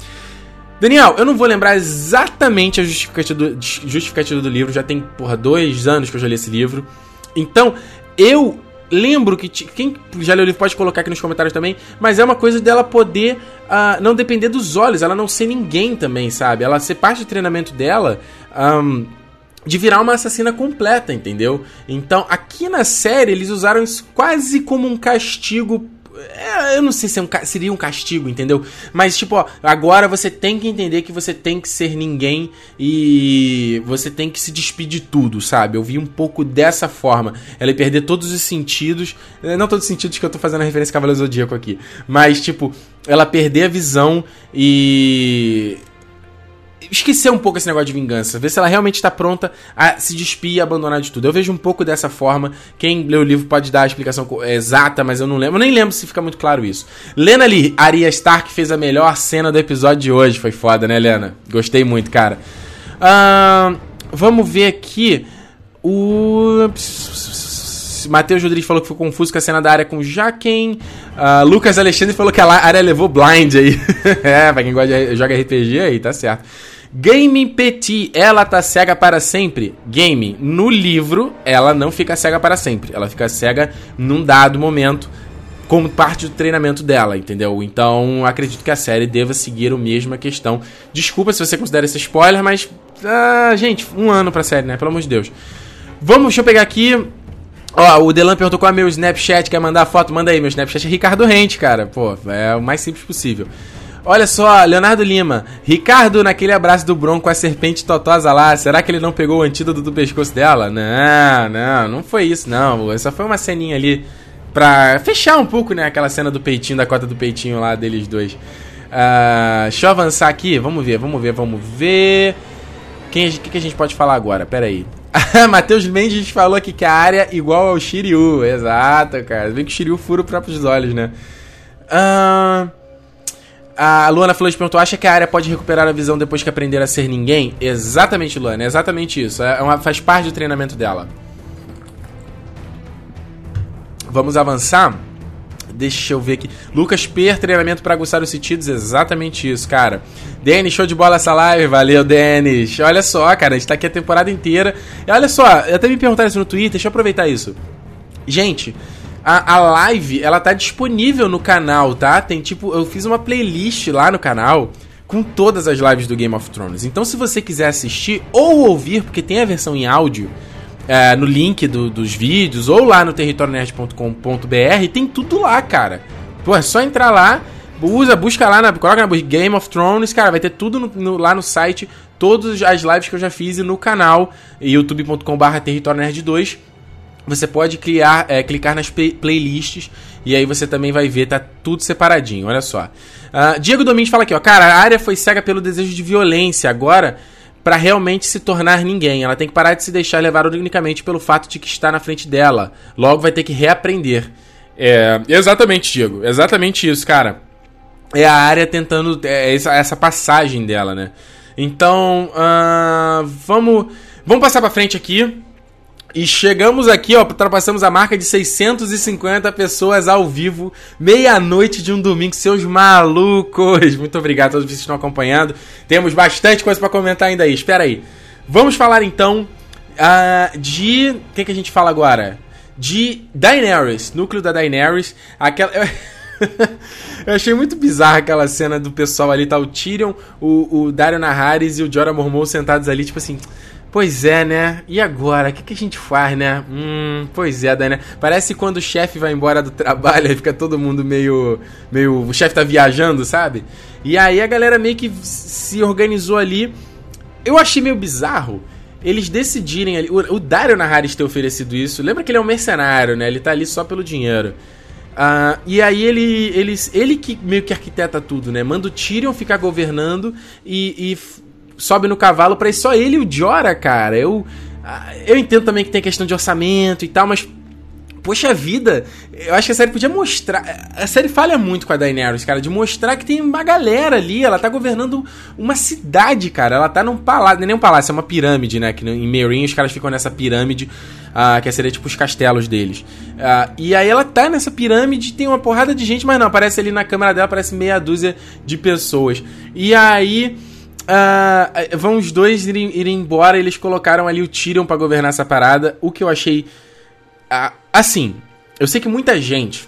Daniel, eu não vou lembrar exatamente a justificativa do, justificativa do livro, já tem, porra, dois anos que eu já li esse livro. Então, eu lembro que. Quem já leu o livro pode colocar aqui nos comentários também. Mas é uma coisa dela poder uh, não depender dos olhos, ela não ser ninguém também, sabe? Ela ser parte do treinamento dela. Um, de virar uma assassina completa, entendeu? Então, aqui na série, eles usaram isso quase como um castigo. É, eu não sei se é um, seria um castigo, entendeu? Mas, tipo, ó, agora você tem que entender que você tem que ser ninguém e você tem que se despedir de tudo, sabe? Eu vi um pouco dessa forma. Ela perder todos os sentidos. Eh, não todos os sentidos que eu tô fazendo a referência a Cavaleiro Zodíaco aqui. Mas, tipo, ela perder a visão e esquecer um pouco esse negócio de vingança, ver se ela realmente está pronta a se despir e abandonar de tudo. Eu vejo um pouco dessa forma. Quem lê o livro pode dar a explicação exata, mas eu não lembro. Eu nem lembro se fica muito claro isso. Lena Lee, Arya Stark fez a melhor cena do episódio de hoje. Foi foda, né, Lena? Gostei muito, cara. Uh, vamos ver aqui. O. Matheus Rodrigues falou que foi confuso com a cena da área com Jaquen. Uh, Lucas Alexandre falou que a área levou blind aí. é, pra quem gosta de joga RPG aí, tá certo. Game Petit, ela tá cega para sempre? Game, no livro, ela não fica cega para sempre. Ela fica cega num dado momento, como parte do treinamento dela, entendeu? Então, acredito que a série deva seguir a mesma questão. Desculpa se você considera esse spoiler, mas. Ah, gente, um ano pra série, né? Pelo amor de Deus. Vamos, deixa eu pegar aqui. Ó, o Delan perguntou qual é meu Snapchat, quer mandar foto? Manda aí, meu Snapchat é Ricardo Rente, cara. Pô, é o mais simples possível. Olha só, Leonardo Lima. Ricardo, naquele abraço do Bronco a serpente totosa lá, será que ele não pegou o antídoto do pescoço dela? Não, não, não foi isso, não. Essa foi uma ceninha ali pra fechar um pouco, né? Aquela cena do peitinho, da cota do peitinho lá deles dois. Uh, deixa eu avançar aqui, vamos ver, vamos ver, vamos ver. O que, que, a gente pode falar agora? Pera aí. Matheus Mendes falou aqui que a área é igual ao Shiryu. Exato, cara. Vem que o Shiryu fura os próprios olhos, né? Ahn. Uh... A Luana Flores perguntou: acha que a área pode recuperar a visão depois que aprender a ser ninguém? Exatamente, Luana, é exatamente isso. É uma, faz parte do treinamento dela. Vamos avançar? Deixa eu ver aqui. Lucas Per, treinamento para aguçar os sentidos. Exatamente isso, cara. Denis, show de bola essa live. Valeu, Denis. Olha só, cara, a gente tá aqui a temporada inteira. E olha só, até me perguntaram isso no Twitter, deixa eu aproveitar isso. Gente, a, a live, ela tá disponível no canal, tá? Tem tipo, eu fiz uma playlist lá no canal com todas as lives do Game of Thrones. Então, se você quiser assistir ou ouvir, porque tem a versão em áudio é, no link do, dos vídeos, ou lá no territorionerd.com.br, tem tudo lá, cara. Pô, é só entrar lá, usa, busca lá, na, coloca na Game of Thrones, cara, vai ter tudo no, no, lá no site, todas as lives que eu já fiz e no canal, youtube.com.br território nerd 2 você pode criar, é, clicar nas play playlists e aí você também vai ver, tá tudo separadinho, olha só. Uh, Diego Domingues fala aqui, ó, cara, a área foi cega pelo desejo de violência, agora para realmente se tornar ninguém. Ela tem que parar de se deixar levar unicamente pelo fato de que está na frente dela. Logo vai ter que reaprender. É, exatamente, Diego, exatamente isso, cara. É a área tentando é, essa, essa passagem dela, né? Então, uh, vamos, vamos passar para frente aqui. E chegamos aqui, ó, ultrapassamos a marca de 650 pessoas ao vivo, meia-noite de um domingo, seus malucos. Muito obrigado a todos que estão acompanhando. Temos bastante coisa para comentar ainda aí. Espera aí. Vamos falar então uh, de. O que, que a gente fala agora? De Daenerys, núcleo da Daenerys. Aquela. Eu achei muito bizarra aquela cena do pessoal ali, tá? O Tyrion, o, o Dario Naharis e o Jorah Mormont sentados ali, tipo assim. Pois é, né? E agora? O que, que a gente faz, né? Hum, pois é, né? Parece quando o chefe vai embora do trabalho, aí fica todo mundo meio. meio. O chefe tá viajando, sabe? E aí a galera meio que se organizou ali. Eu achei meio bizarro eles decidirem ali. O, o Dario Naharis ter oferecido isso. Lembra que ele é um mercenário, né? Ele tá ali só pelo dinheiro. Uh, e aí ele, ele, ele que meio que arquiteta tudo, né? Manda o Tyrion ficar governando e, e sobe no cavalo pra ir só ele e o Jora, cara. Eu, uh, eu entendo também que tem questão de orçamento e tal, mas Poxa vida, eu acho que a série podia mostrar. A série falha muito com a Daenerys, cara, de mostrar que tem uma galera ali. Ela tá governando uma cidade, cara. Ela tá num palácio, não é nem um palácio, é uma pirâmide, né? Que em Meereen os caras ficam nessa pirâmide, uh, que seria tipo os castelos deles. Uh, e aí ela tá nessa pirâmide, tem uma porrada de gente, mas não, aparece ali na câmera dela, parece meia dúzia de pessoas. E aí. Uh, vão os dois irem, embora, eles colocaram ali o Tyrion para governar essa parada, o que eu achei Assim, eu sei que muita gente,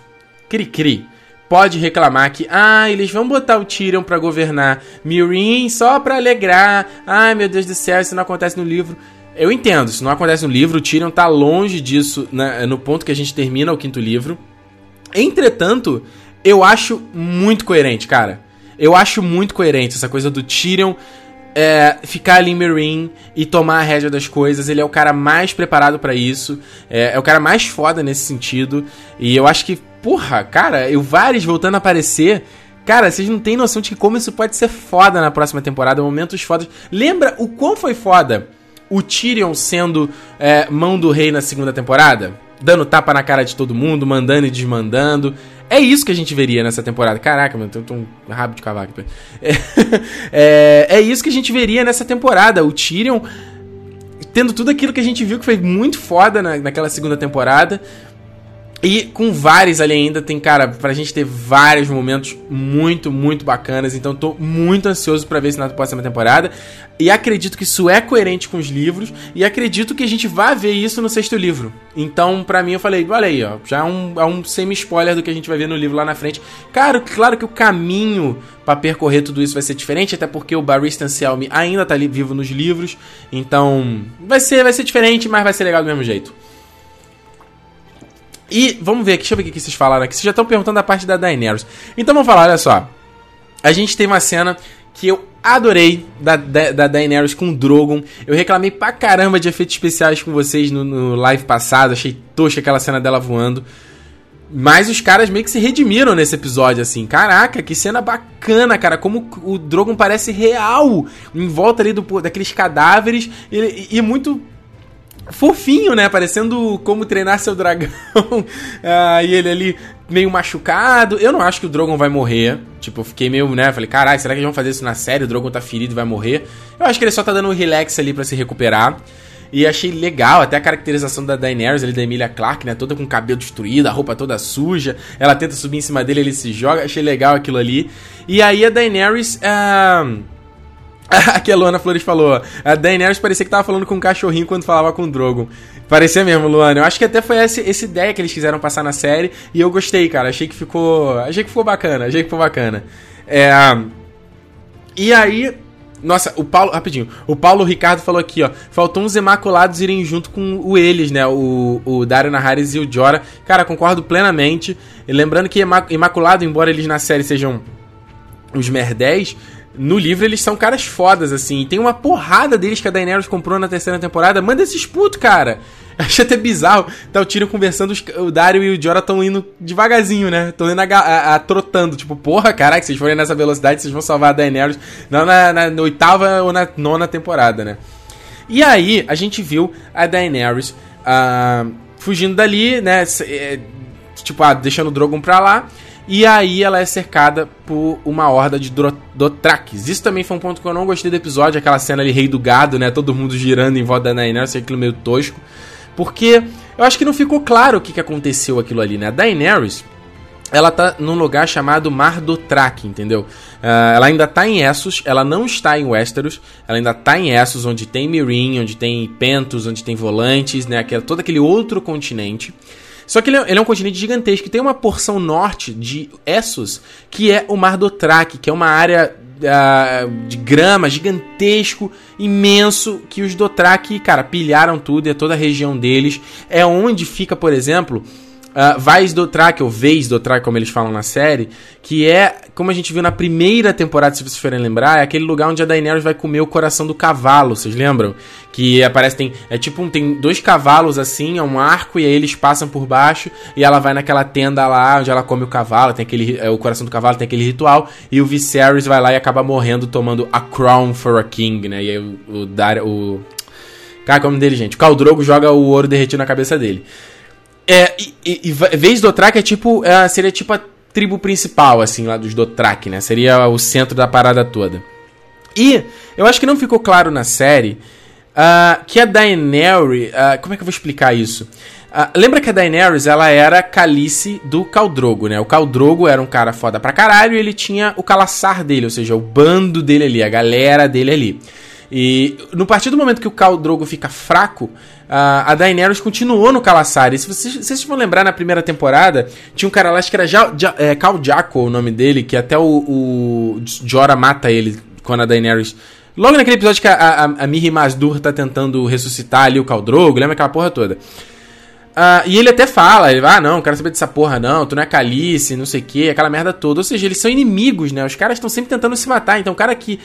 cri-cri, pode reclamar que, ah, eles vão botar o Tyrion para governar Mirin só pra alegrar. Ai, meu Deus do céu, isso não acontece no livro. Eu entendo, isso não acontece no livro, o Tyrion tá longe disso né, no ponto que a gente termina o quinto livro. Entretanto, eu acho muito coerente, cara. Eu acho muito coerente essa coisa do Tyrion é, ficar ali em Marine e tomar a rédea das coisas. Ele é o cara mais preparado para isso. É, é, o cara mais foda nesse sentido. E eu acho que, porra, cara, o Varys voltando a aparecer. Cara, vocês não têm noção de como isso pode ser foda na próxima temporada. Momentos fodas. Lembra o quão foi foda o Tyrion sendo é, mão do rei na segunda temporada? Dando tapa na cara de todo mundo, mandando e desmandando. É isso que a gente veria nessa temporada. Caraca, mano, tem um rabo de cavalo aqui. É, é, é, isso que a gente veria nessa temporada. O Tyrion tendo tudo aquilo que a gente viu que foi muito foda na, naquela segunda temporada. E com vários ali ainda, tem, cara, pra gente ter vários momentos muito, muito bacanas. Então tô muito ansioso para ver isso na próxima temporada. E acredito que isso é coerente com os livros. E acredito que a gente vai ver isso no sexto livro. Então, pra mim, eu falei, olha aí, ó. Já é um, é um semi-spoiler do que a gente vai ver no livro lá na frente. Cara, claro que o caminho para percorrer tudo isso vai ser diferente, até porque o Barista Anselmi ainda tá ali vivo nos livros. Então, vai ser, vai ser diferente, mas vai ser legal do mesmo jeito. E vamos ver aqui, deixa eu ver o que vocês falaram aqui. Vocês já estão perguntando a parte da Daenerys. Então vamos falar, olha só. A gente tem uma cena que eu adorei da, da, da Daenerys com o Drogon. Eu reclamei pra caramba de efeitos especiais com vocês no, no live passado. Achei tosca aquela cena dela voando. Mas os caras meio que se redimiram nesse episódio, assim. Caraca, que cena bacana, cara. Como o Drogon parece real em volta ali do, daqueles cadáveres. E, e muito fofinho, né? Parecendo como treinar seu dragão. ah, e ele ali meio machucado. Eu não acho que o Drogon vai morrer. Tipo, eu fiquei meio, né? Falei, caralho, será que eles vão fazer isso na série? O Drogon tá ferido e vai morrer. Eu acho que ele só tá dando um relax ali para se recuperar. E achei legal, até a caracterização da Daenerys ali, da Emilia Clarke, né? Toda com o cabelo destruído, a roupa toda suja. Ela tenta subir em cima dele, ele se joga. Achei legal aquilo ali. E aí a Daenerys. Uh Aqui a Luana Flores falou, a Daenerys parecia que tava falando com um cachorrinho quando falava com o Drogon. Parecia mesmo, Luana. Eu acho que até foi essa, essa ideia que eles quiseram passar na série e eu gostei, cara. Achei que ficou, achei que ficou bacana, achei que ficou bacana. É, e aí, nossa, o Paulo, rapidinho. O Paulo Ricardo falou aqui, ó. Faltou uns Imaculados irem junto com o eles, né? O, o Dario Naharis e o Jora. Cara, concordo plenamente. E lembrando que Imaculado, embora eles na série sejam os merdéis, no livro eles são caras fodas, assim. E tem uma porrada deles que a Daenerys comprou na terceira temporada. Manda esses putos, cara. Achei até bizarro. Tá o Tyrion conversando, o Dario e o Jorah estão indo devagarzinho, né? Estão indo a, a, a, trotando. Tipo, porra, caraca, vocês forem nessa velocidade, vocês vão salvar a Daenerys. Na, na, na oitava ou na nona temporada, né? E aí, a gente viu a Daenerys uh, fugindo dali, né? É, tipo, ah, deixando o Drogon pra lá. E aí ela é cercada por uma horda de Dothrakis. Isso também foi um ponto que eu não gostei do episódio, aquela cena ali, rei do gado, né? Todo mundo girando em volta da Daenerys, aquilo meio tosco. Porque eu acho que não ficou claro o que, que aconteceu aquilo ali, né? A Daenerys, ela tá num lugar chamado Mar Dothraki, entendeu? Uh, ela ainda tá em Essos, ela não está em Westeros, ela ainda tá em Essos, onde tem Meereen, onde tem Pentos, onde tem Volantes, né? Aquele, todo aquele outro continente. Só que ele é, ele é, um continente gigantesco. Tem uma porção norte de Essos, que é o Mar do Traque, que é uma área uh, de grama gigantesco, imenso, que os Dothraki, cara, pilharam tudo, é toda a região deles. É onde fica, por exemplo, uh, Vais Dothraki, ou Veis Dothraki, como eles falam na série, que é como a gente viu na primeira temporada, se vocês forem lembrar, é aquele lugar onde a Daenerys vai comer o coração do cavalo, vocês lembram? Que aparece, tem, é tipo, um, tem dois cavalos assim, é um arco, e aí eles passam por baixo, e ela vai naquela tenda lá, onde ela come o cavalo, tem aquele, é, o coração do cavalo tem aquele ritual, e o Viserys vai lá e acaba morrendo tomando a crown for a king, né? E aí o, o, o Cara, como é dele, gente? O Caldrogo joga o ouro derretido na cabeça dele. É, e, e, e vez do Dothraki é tipo, é, seria tipo a tribo principal, assim, lá dos Dothraki, né? Seria o centro da parada toda. E eu acho que não ficou claro na série uh, que a Daenerys... Uh, como é que eu vou explicar isso? Uh, lembra que a Daenerys, ela era calice do Caldrogo, né? O Caldrogo era um cara foda pra caralho e ele tinha o calaçar dele, ou seja, o bando dele ali, a galera dele ali. E no partir do momento que o Khal Drogo fica fraco, a Daenerys continuou no Calaçar. E se vocês, vocês vão lembrar, na primeira temporada, tinha um cara lá, acho que era ja, ja, é, Khal Jaco, o nome dele, que até o, o Jorah mata ele quando a Daenerys... Logo naquele episódio que a, a, a Miri Mazdur tá tentando ressuscitar ali o Khal Drogo, lembra aquela porra toda? Uh, e ele até fala, ele ah, não, quero saber dessa porra, não, tu não é calice, não sei o que, aquela merda toda. Ou seja, eles são inimigos, né? Os caras estão sempre tentando se matar. Então, o cara que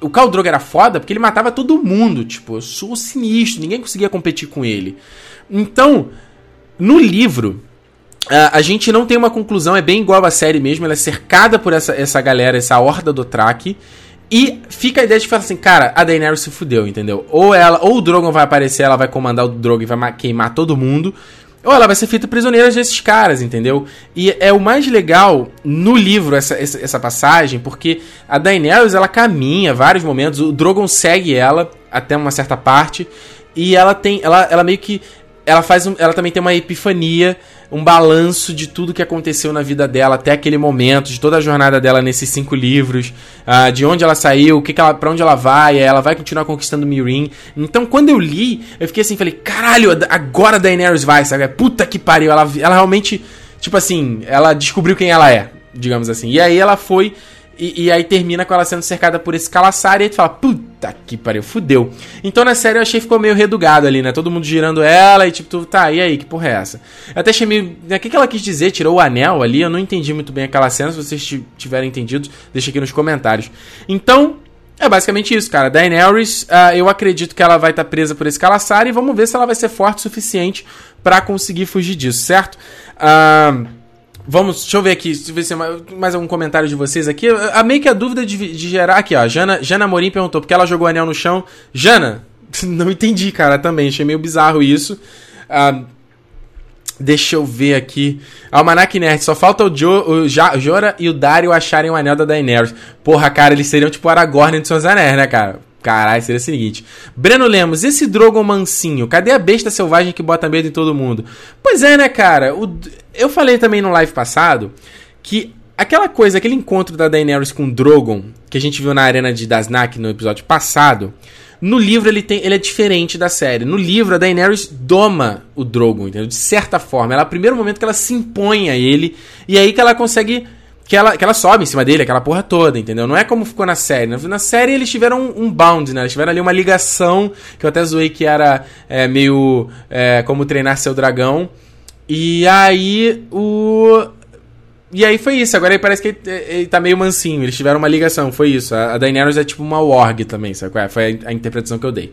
o Khal Drogo era foda porque ele matava todo mundo, tipo, eu sou sinistro, ninguém conseguia competir com ele. Então, no livro, a, a gente não tem uma conclusão, é bem igual à série mesmo, ela é cercada por essa, essa galera, essa horda do Track. E fica a ideia de falar assim, cara, a Daenerys se fudeu, entendeu? Ou ela, ou o Drogon vai aparecer, ela vai comandar o Drogon e vai queimar todo mundo, ou ela vai ser feita prisioneira desses caras, entendeu? E é o mais legal no livro essa, essa, essa, passagem, porque a Daenerys ela caminha vários momentos, o Drogon segue ela até uma certa parte e ela tem, ela, ela meio que ela faz um, ela também tem uma epifania, um balanço de tudo que aconteceu na vida dela até aquele momento, de toda a jornada dela nesses cinco livros, uh, de onde ela saiu, o que, que ela, para onde ela vai, ela vai continuar conquistando Mirin. Então, quando eu li, eu fiquei assim, falei, caralho, agora Daenerys vai, sabe? Puta que pariu, ela, ela realmente, tipo assim, ela descobriu quem ela é, digamos assim. E aí ela foi e, e, aí termina com ela sendo cercada por esse calaçar e aí tu fala, puta que pariu, fudeu. Então na série eu achei que ficou meio redugado ali, né? Todo mundo girando ela e tipo, tu, tá, e aí, que porra é essa? Eu até achei meio. O que, que ela quis dizer? Tirou o anel ali? Eu não entendi muito bem aquela cena. Se vocês tiverem entendido, deixa aqui nos comentários. Então, é basicamente isso, cara. Daenerys, uh, eu acredito que ela vai estar tá presa por esse calaçar e vamos ver se ela vai ser forte o suficiente para conseguir fugir disso, certo? Uh, Vamos, deixa eu ver aqui, se ver mais, mais algum comentário de vocês aqui. A meio que a dúvida de, de gerar aqui, ó. Jana, Jana Morim perguntou porque ela jogou o anel no chão. Jana, não entendi, cara, também. Achei meio bizarro isso. Ah, deixa eu ver aqui. Almanac Nerd, só falta o, jo, o Jora e o Dario acharem o anel da Daenerys. Porra, cara, eles seriam tipo Aragorn de Seus Anéis, né, cara? Caralho, seria o seguinte. Breno Lemos, esse Drogon mansinho, cadê a besta selvagem que bota medo em todo mundo? Pois é, né, cara? O, eu falei também no live passado que aquela coisa, aquele encontro da Daenerys com o Drogon, que a gente viu na arena de Dasnak no episódio passado, no livro ele, tem, ele é diferente da série. No livro, a Daenerys doma o Drogon, entendeu? De certa forma. Ela é o primeiro momento que ela se impõe a ele, e aí que ela consegue que ela, que ela sobe em cima dele, aquela porra toda, entendeu? Não é como ficou na série. Na, série eles tiveram um, um, bound, né? Eles tiveram ali uma ligação, que eu até zoei que era é, meio é, como treinar seu dragão. E aí o. E aí foi isso, agora ele parece que ele, ele tá meio mansinho, eles tiveram uma ligação, foi isso. A, a Daenerys é tipo uma warg também, sabe? É? Foi a, a, interpretação que eu dei.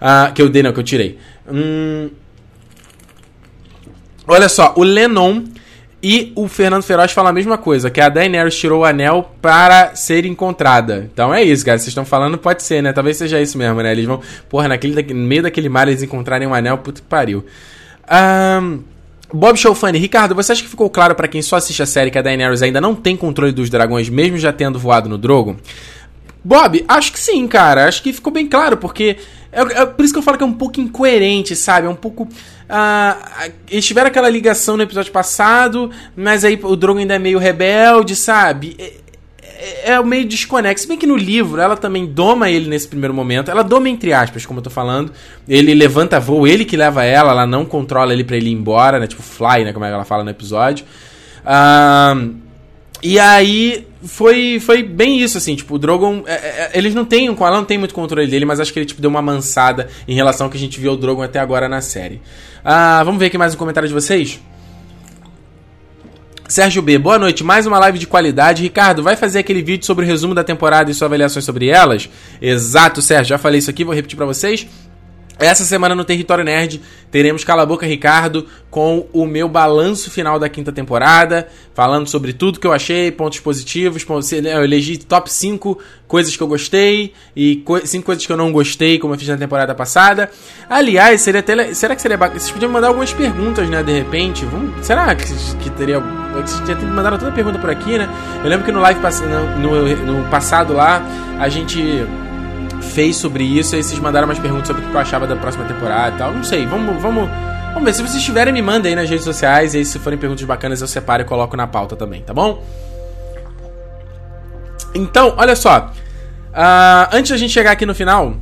Uh, que eu dei, não, que eu tirei. Hum... Olha só, o Lennon e o Fernando Feroz fala a mesma coisa, que a Daenerys tirou o anel para ser encontrada. Então é isso, cara. Vocês estão falando, pode ser, né? Talvez seja isso mesmo, né? Eles vão, porra, naquele, no meio daquele mar eles encontrarem um anel, puta que pariu. Um, Bob Showfunny, Ricardo, você acha que ficou claro para quem só assiste a série que a Daenerys ainda não tem controle dos dragões, mesmo já tendo voado no Drogon? Bob, acho que sim, cara. Acho que ficou bem claro, porque. É, é, por isso que eu falo que é um pouco incoerente, sabe? É um pouco. Ah, eles tiveram aquela ligação no episódio passado, mas aí o Drogon ainda é meio rebelde, sabe? É, é, é meio desconexo. Se bem que no livro ela também doma ele nesse primeiro momento. Ela doma entre aspas, como eu tô falando. Ele levanta voo, ele que leva ela, ela não controla ele pra ele ir embora, né? Tipo, fly, né? Como é que ela fala no episódio. Ah. E aí foi, foi bem isso, assim, tipo, o Drogon. É, é, eles não têm. Ela não tem muito controle dele, mas acho que ele tipo, deu uma mansada em relação ao que a gente viu o Drogon até agora na série. Ah, vamos ver aqui mais um comentário de vocês? Sérgio B, boa noite. Mais uma live de qualidade. Ricardo, vai fazer aquele vídeo sobre o resumo da temporada e suas avaliações sobre elas? Exato, Sérgio. Já falei isso aqui, vou repetir para vocês. Essa semana no Território Nerd teremos Cala Boca Ricardo com o meu balanço final da quinta temporada, falando sobre tudo que eu achei, pontos positivos, eu elegi top 5 coisas que eu gostei e 5 coisas que eu não gostei, como eu fiz na temporada passada. Aliás, seria até, será que seria bacana? Vocês podiam mandar algumas perguntas, né, de repente? Vamos, será que, que teria... Vocês já mandaram toda pergunta por aqui, né? Eu lembro que no live no, no, no passado lá, a gente fez sobre isso, aí vocês mandaram umas perguntas sobre o que eu achava da próxima temporada e tal. Não sei, vamos, vamos, vamos ver. Se vocês tiverem, me mandem aí nas redes sociais, e aí se forem perguntas bacanas eu separo e coloco na pauta também, tá bom? Então, olha só. Uh, antes da gente chegar aqui no final,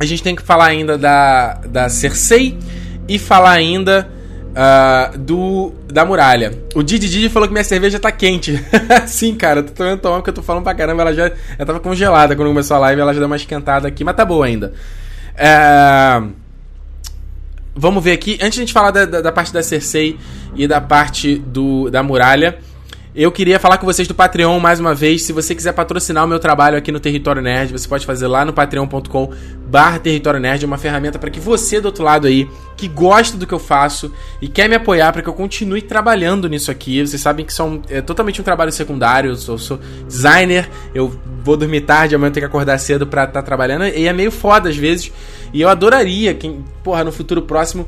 a gente tem que falar ainda da, da Cersei e falar ainda uh, do da muralha. O Didi Didi falou que minha cerveja tá quente. Sim, cara, eu tô tomando tomando porque eu tô falando pra caramba. Ela já ela tava congelada quando começou a live, ela já deu uma esquentada aqui, mas tá boa ainda. É... Vamos ver aqui. Antes de a gente falar da, da, da parte da Cersei e da parte do, da muralha. Eu queria falar com vocês do Patreon mais uma vez. Se você quiser patrocinar o meu trabalho aqui no Território Nerd, você pode fazer lá no patreon.com barra Território Nerd. É uma ferramenta para que você do outro lado aí, que gosta do que eu faço e quer me apoiar para que eu continue trabalhando nisso aqui. Vocês sabem que são, é totalmente um trabalho secundário. Eu sou, sou designer, eu vou dormir tarde, amanhã eu tenho que acordar cedo para estar tá trabalhando. E é meio foda às vezes. E eu adoraria, quem, porra, no futuro próximo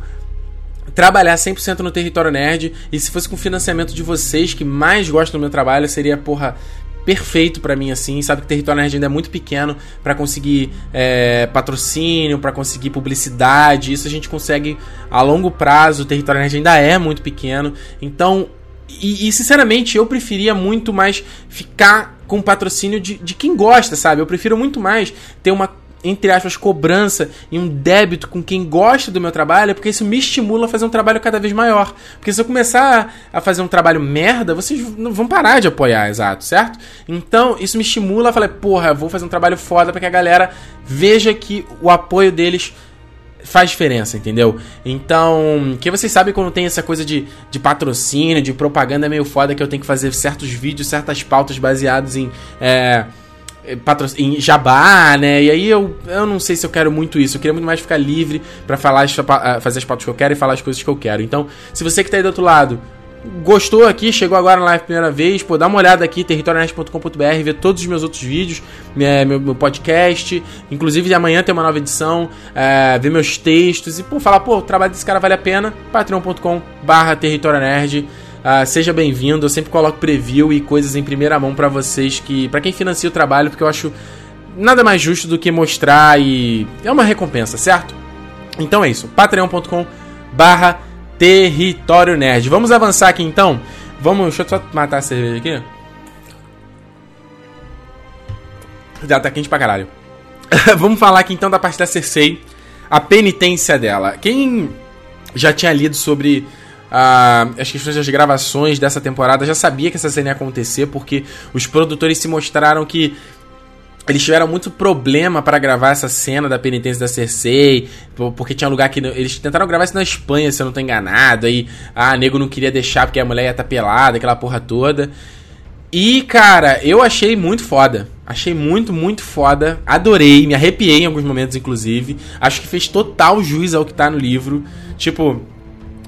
trabalhar 100% no território nerd. E se fosse com financiamento de vocês que mais gostam do meu trabalho, seria, porra, perfeito para mim assim. Sabe que o território nerd ainda é muito pequeno para conseguir é, patrocínio, para conseguir publicidade. Isso a gente consegue a longo prazo. O território nerd ainda é muito pequeno. Então, e, e sinceramente, eu preferia muito mais ficar com patrocínio de, de quem gosta, sabe? Eu prefiro muito mais ter uma entre aspas, cobrança e um débito com quem gosta do meu trabalho, porque isso me estimula a fazer um trabalho cada vez maior. Porque se eu começar a fazer um trabalho merda, vocês não vão parar de apoiar, exato, certo? Então, isso me estimula a falar, porra, vou fazer um trabalho foda para que a galera veja que o apoio deles faz diferença, entendeu? Então, que vocês sabem quando tem essa coisa de, de patrocínio, de propaganda é meio foda que eu tenho que fazer certos vídeos, certas pautas baseados em. É, em jabá, né? E aí eu, eu não sei se eu quero muito isso. Eu queria muito mais ficar livre para falar ah, fazer as pautas que eu quero e falar as coisas que eu quero. Então, se você que tá aí do outro lado gostou aqui, chegou agora na live primeira vez, pô, dá uma olhada aqui, territorionet.com.br, ver todos os meus outros vídeos, minha, meu, meu, podcast, inclusive amanhã tem uma nova edição, é, ver meus textos e, pô, falar, pô, o trabalho desse cara vale a pena, patreon.com barra territorionerd. Uh, seja bem-vindo. Eu sempre coloco preview e coisas em primeira mão para vocês que, para quem financia o trabalho, porque eu acho nada mais justo do que mostrar e é uma recompensa, certo? Então é isso. patreon.com/barra Território Nerd. Vamos avançar aqui então. Vamos, deixa eu só matar a cerveja aqui. Já tá quente pra caralho. Vamos falar aqui então da parte da Cersei, a penitência dela. Quem já tinha lido sobre ah, as questões das gravações dessa temporada já sabia que essa cena ia acontecer, porque os produtores se mostraram que eles tiveram muito problema para gravar essa cena da penitência da Cersei, porque tinha um lugar que. Eles tentaram gravar isso na Espanha, se eu não tô enganado. Aí, ah, nego não queria deixar porque a mulher ia estar tá pelada, aquela porra toda. E, cara, eu achei muito foda. Achei muito, muito foda. Adorei, me arrepiei em alguns momentos, inclusive. Acho que fez total jus ao que tá no livro. Tipo,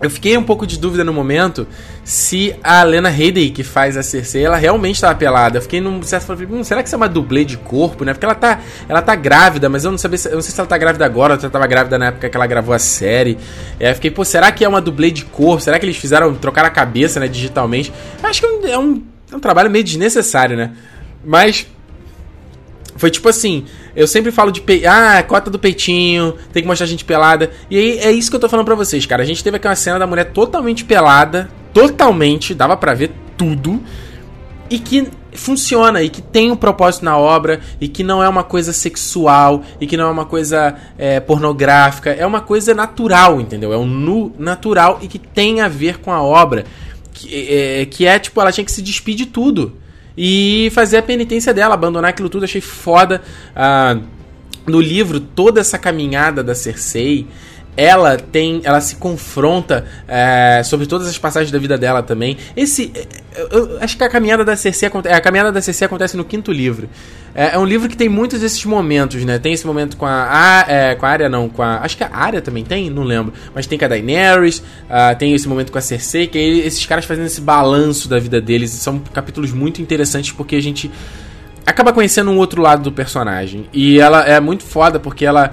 eu fiquei um pouco de dúvida no momento se a Lena Headey, que faz a Cersei, ela realmente estava pelada. Eu fiquei num certo hum, será que isso é uma dublê de corpo, né? Porque ela tá, ela tá grávida, mas eu não sabia, eu não sei se ela tá grávida agora ou se ela tava grávida na época que ela gravou a série. É, eu fiquei, pô, será que é uma dublê de corpo? Será que eles fizeram trocar a cabeça, né, digitalmente? Eu acho que é um, é um, é um trabalho meio desnecessário, né? Mas foi tipo assim, eu sempre falo de pe... ah, cota do peitinho, tem que mostrar a gente pelada. E aí é isso que eu tô falando pra vocês, cara. A gente teve aqui uma cena da mulher totalmente pelada, totalmente, dava para ver tudo. E que funciona e que tem um propósito na obra e que não é uma coisa sexual e que não é uma coisa é, pornográfica, é uma coisa natural, entendeu? É um nu natural e que tem a ver com a obra. Que é, que é tipo, ela tinha que se despedir de tudo e fazer a penitência dela, abandonar aquilo tudo. Achei foda. Ah, no livro, toda essa caminhada da Cersei ela tem. Ela se confronta é, sobre todas as passagens da vida dela também. Esse. Eu, eu acho que a caminhada da Cersei, a caminhada da Cersei acontece no quinto livro. É, é, um livro que tem muitos desses momentos, né? Tem esse momento com a. a é, com a Arya, não, com a. Acho que a Arya também tem, não lembro. Mas tem com a Daenerys, uh, tem esse momento com a Cersei, que é esses caras fazendo esse balanço da vida deles. São capítulos muito interessantes porque a gente acaba conhecendo um outro lado do personagem. E ela é muito foda porque ela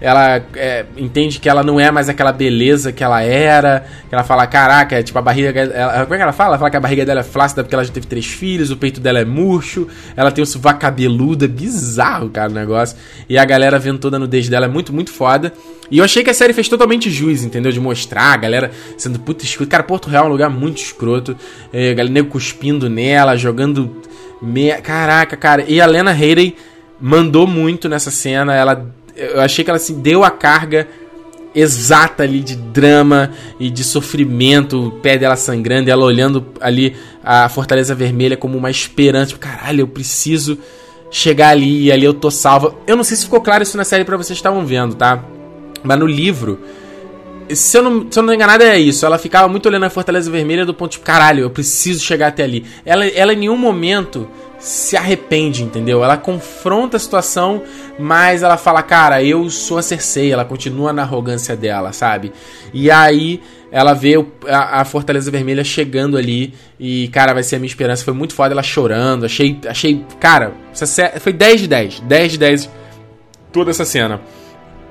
ela é, entende que ela não é mais aquela beleza que ela era, que ela fala, caraca, tipo, a barriga. Ela, como é que ela fala? Ela fala que a barriga dela é flácida porque ela já teve três filhos, o peito dela é murcho, ela tem o sovaco cabeludo, é bizarro, cara, o negócio. E a galera vendo toda a nudez dela é muito, muito foda. E eu achei que a série fez totalmente jus, entendeu? De mostrar a galera sendo puta escroto. Cara, Porto Real é um lugar muito escroto. É, a galera nego cuspindo nela, jogando. Me... Caraca, cara. E a Lena Headey mandou muito nessa cena. Ela eu achei que ela assim, deu a carga exata ali de drama e de sofrimento, o pé dela sangrando, ela olhando ali a Fortaleza Vermelha como uma esperança, tipo, caralho, eu preciso chegar ali e ali eu tô salva. Eu não sei se ficou claro isso na série para vocês estavam vendo, tá? Mas no livro, se eu, não, se eu não enganado, é isso. Ela ficava muito olhando a Fortaleza Vermelha do ponto de, caralho, eu preciso chegar até ali. Ela, ela em nenhum momento se arrepende, entendeu? Ela confronta a situação, mas ela fala, cara, eu sou a Cersei, ela continua na arrogância dela, sabe? E aí ela vê a, Fortaleza Vermelha chegando ali e, cara, vai ser a minha esperança. Foi muito foda ela chorando, achei, achei, cara, foi 10 de 10, 10 de 10 toda essa cena.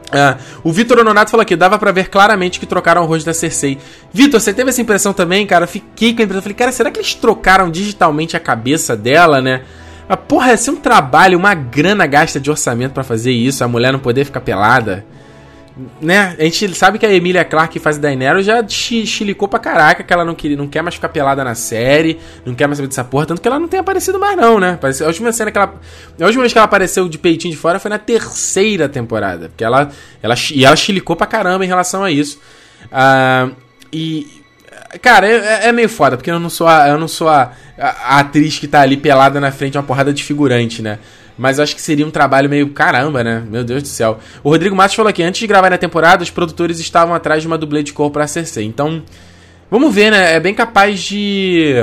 Uh, o Vitor Honorato falou aqui, dava para ver claramente que trocaram o rosto da Cersei. Vitor, você teve essa impressão também, cara? Fiquei com a impressão, falei, cara, será que eles trocaram digitalmente a cabeça dela, né? Mas, porra, ia ser um trabalho, uma grana gasta de orçamento para fazer isso, a mulher não poder ficar pelada né, a gente sabe que a Emilia Clarke que faz Daenerys já chilicou pra caraca que ela não, queria, não quer mais ficar pelada na série, não quer mais saber dessa porra, tanto que ela não tem aparecido mais não, né? A última cena que ela... A última vez que ela apareceu de peitinho de fora foi na terceira temporada, porque ela... ela e ela chilicou pra caramba em relação a isso. Uh, e... Cara, é, é, meio foda, porque eu não sou a, eu não sou a, a, a atriz que tá ali pelada na frente de uma porrada de figurante, né? Mas acho que seria um trabalho meio caramba, né? Meu Deus do céu. O Rodrigo Matos falou aqui: antes de gravar na temporada, os produtores estavam atrás de uma dublê de cor pra Cersei. Então, vamos ver, né? É bem capaz de.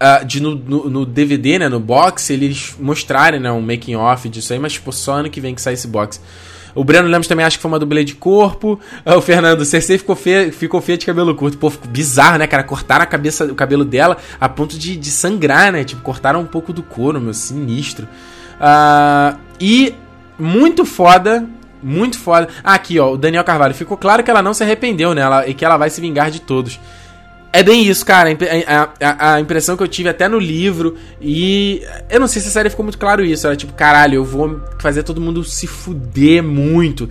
Uh, de no, no, no, DVD, né? No box, eles mostrarem né, um making off disso aí, mas tipo, só ano que vem que sai esse box. O Breno Lemos também acha que foi uma dublê de corpo. Ah, o Fernando, Cersei ficou feia, ficou feia de cabelo curto. Pô, ficou bizarro, né, cara? Cortaram a cabeça, o cabelo dela a ponto de, de sangrar, né? Tipo, cortaram um pouco do couro, meu, sinistro. Uh, e muito foda. Muito foda. Ah, aqui, ó, o Daniel Carvalho. Ficou claro que ela não se arrependeu, né? E que ela vai se vingar de todos. É bem isso, cara. A, a, a, impressão que eu tive até no livro. E eu não sei se a série ficou muito claro isso. Era tipo, caralho, eu vou fazer todo mundo se fuder muito.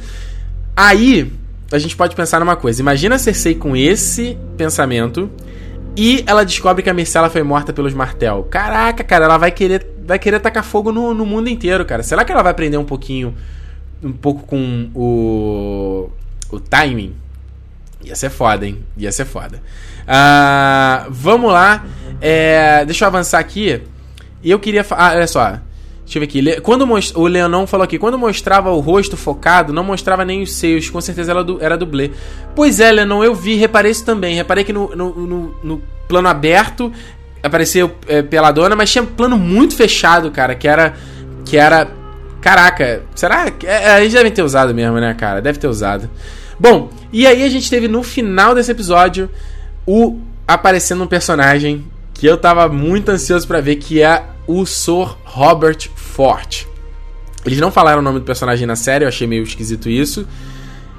Aí, a gente pode pensar numa coisa. Imagina a Cersei com esse pensamento. E ela descobre que a Myrcella foi morta pelos Martel. Caraca, cara, ela vai querer vai querer tacar fogo no, no mundo inteiro, cara. Será que ela vai aprender um pouquinho, um pouco com o, o timing? Ia ser foda, hein? Ia ser foda. Uh, vamos lá. É, deixa eu avançar aqui. Eu queria. Ah, olha só. Deixa eu ver aqui. Quando. O Leonon falou aqui, quando mostrava o rosto focado, não mostrava nem os seios. Com certeza du... era dublê. Pois é, Leonon, eu vi, reparei isso também. Reparei que no, no, no, no plano aberto apareceu é, peladona, mas tinha plano muito fechado, cara, que era. Que era. Caraca, será? que é, eles devem ter usado mesmo, né, cara? Deve ter usado. Bom, e aí a gente teve no final desse episódio o aparecendo um personagem que eu tava muito ansioso para ver, que é o Sr. Robert Fort. Eles não falaram o nome do personagem na série, eu achei meio esquisito isso.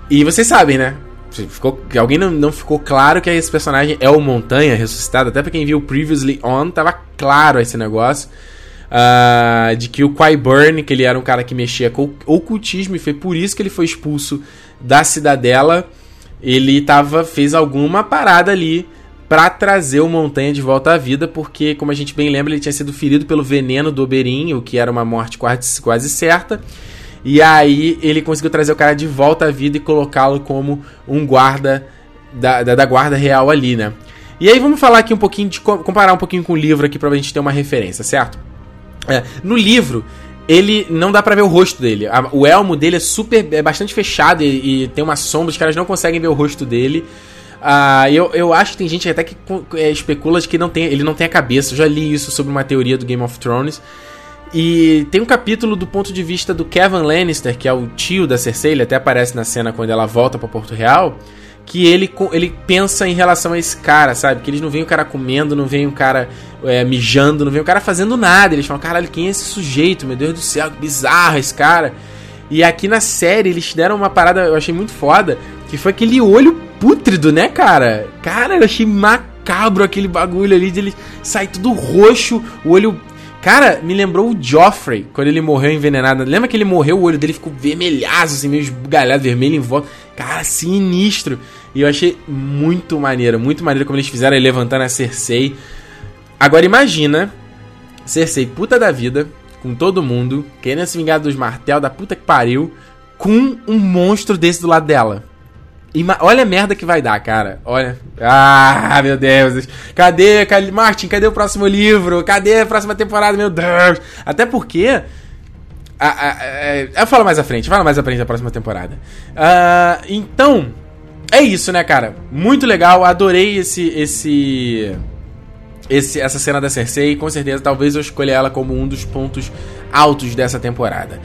E vocês sabem, né? Ficou, alguém não, não ficou claro que esse personagem é o Montanha ressuscitado. Até pra quem viu Previously On, tava claro esse negócio. Uh, de que o Qyburn, que ele era um cara que mexia com ocultismo e foi por isso que ele foi expulso da cidadela. Ele tava, fez alguma parada ali para trazer o Montanha de volta à vida, porque, como a gente bem lembra, ele tinha sido ferido pelo veneno do Oberyn, o que era uma morte quase, quase certa. E aí ele conseguiu trazer o cara de volta à vida e colocá-lo como um guarda da, da, da, guarda real ali, né? E aí vamos falar aqui um pouquinho de comparar um pouquinho com o livro aqui pra gente ter uma referência, certo? É, no livro ele não dá para ver o rosto dele. A, o elmo dele é super. é bastante fechado e, e, tem uma sombra, os caras não conseguem ver o rosto dele. Uh, eu, eu acho que tem gente até que é, especula de que não tem, ele não tem a cabeça. Eu já li isso sobre uma teoria do Game of Thrones. E tem um capítulo do ponto de vista do Kevin Lannister, que é o tio da Cersei, ele até aparece na cena quando ela volta para Porto Real que ele, ele pensa em relação a esse cara, sabe? Que eles não veem o cara comendo, não veem o cara é, mijando, não veem o cara fazendo nada. Eles falam, caralho, quem é esse sujeito? Meu Deus do céu, que bizarro esse cara. E aqui na série eles deram uma parada, eu achei muito foda, que foi aquele olho pútrido, né, cara? Cara, eu achei macabro aquele bagulho ali de ele sair tudo roxo, o olho Cara, me lembrou o Joffrey, quando ele morreu envenenado. Lembra que ele morreu, o olho dele ficou vermelhaço, assim, meio esbugalhado, vermelho em volta. Cara, sinistro. E eu achei muito maneiro, muito maneiro como eles fizeram ele levantando a Cersei. Agora imagina, Cersei, puta da vida, com todo mundo, querendo se vingar dos martel da puta que pariu, com um monstro desse do lado dela. E olha a merda que vai dar, cara. Olha. Ah, meu Deus. Cadê, cadê, Martin? Cadê o próximo livro? Cadê a próxima temporada? Meu Deus. Até porque. A, a, a, eu falo mais à frente, falo mais à frente da próxima temporada. Uh, então, é isso, né, cara? Muito legal, adorei esse esse esse essa cena da Cersei, com certeza talvez eu escolha ela como um dos pontos altos dessa temporada.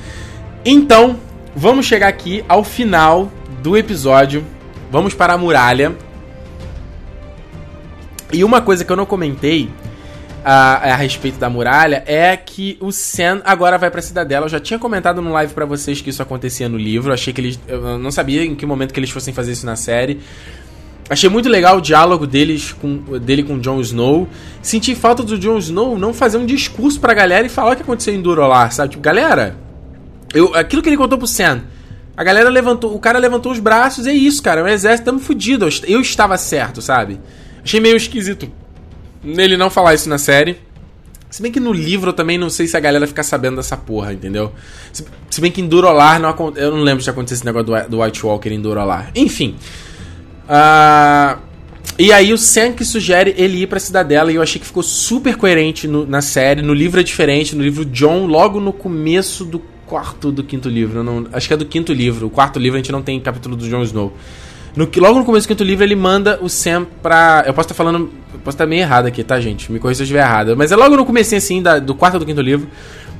Então, vamos chegar aqui ao final do episódio. Vamos para a muralha. E uma coisa que eu não comentei a, a, respeito da muralha é que o Sam agora vai pra cidadela. Eu já tinha comentado no live para vocês que isso acontecia no livro. Achei que eles. Eu não sabia em que momento que eles fossem fazer isso na série. Achei muito legal o diálogo deles com, dele com Jon Snow. Senti falta do Jon Snow não fazer um discurso pra galera e falar o que aconteceu em Durolar, sabe? Tipo, galera, eu, aquilo que ele contou pro Sam. A galera levantou, o cara levantou os braços é isso, cara. O exército tamo fudido. Eu estava certo, sabe? Achei meio esquisito nele não falar isso na série. Se bem que no livro eu também não sei se a galera fica sabendo dessa porra, entendeu? Se, se bem que em Durolar não Eu não lembro se aconteceu esse negócio do, do White Walker em Durolar. Enfim. Uh, e aí o Sam que sugere ele ir pra cidadela e eu achei que ficou super coerente no, na série. No livro é diferente. No livro John, logo no começo do quarto do quinto livro. Não, acho que é do quinto livro. O quarto livro a gente não tem capítulo do Jon Snow. No, logo no começo do quinto livro, ele manda o Sam pra. Eu posso estar falando. Posso estar meio errado aqui, tá, gente? Me corrija se eu estiver errado. Mas é logo no começo, assim, da, do quarto do quinto livro.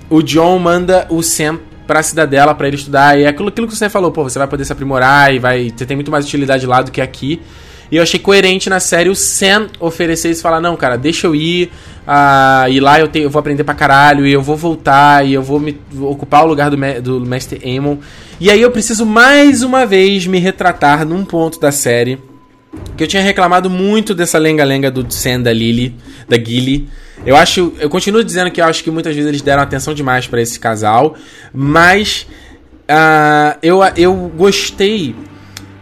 O John manda o Sam pra cidadela para ele estudar. E é aquilo, aquilo que você falou, pô, você vai poder se aprimorar e vai. Você tem muito mais utilidade lá do que aqui. E eu achei coerente na série o Sam oferecer isso e falar: não, cara, deixa eu ir. Uh, e lá eu, tenho, eu vou aprender pra caralho. E eu vou voltar. E eu vou me vou ocupar o lugar do, do Mestre Aemon. E aí eu preciso mais uma vez me retratar num ponto da série. Que eu tinha reclamado muito dessa lenga-lenga do Sam da Lily, da Gilly. Eu acho. Eu continuo dizendo que eu acho que muitas vezes eles deram atenção demais para esse casal. Mas. Uh, eu, eu gostei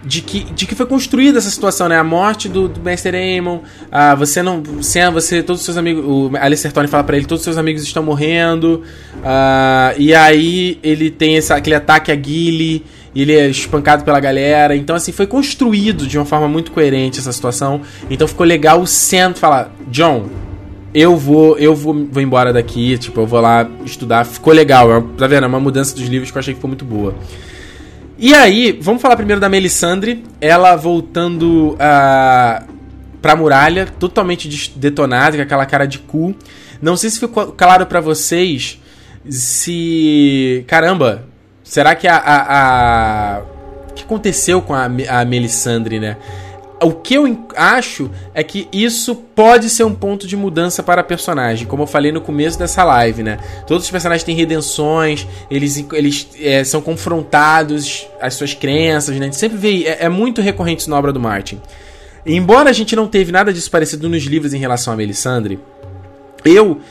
de que, de que foi construída essa situação, né? A morte do, do Master Aemon, ah, você não. Sam, você, todos os seus amigos. O Alistair Tony fala pra ele, todos os seus amigos estão morrendo. Ah, e aí ele tem esse, aquele ataque a Gilly, e ele é espancado pela galera. Então, assim, foi construído de uma forma muito coerente essa situação. Então ficou legal o Sam falar, John. Eu vou, eu vou, vou embora daqui, tipo, eu vou lá estudar. Ficou legal, é, tá vendo? É uma mudança dos livros que eu achei que ficou muito boa. E aí, vamos falar primeiro da Melisandre, ela voltando uh, pra muralha, totalmente detonada, com aquela cara de cu. Não sei se ficou claro para vocês se. Caramba, será que a. a, a... O que aconteceu com a, a Melisandre, né? O que eu acho é que isso pode ser um ponto de mudança para a personagem, como eu falei no começo dessa live, né? Todos os personagens têm redenções, eles, eles é, são confrontados às suas crenças, né? A gente sempre vê, é, é muito recorrente isso na obra do Martin. Embora a gente não teve nada disso parecido nos livros em relação a Melisandre, eu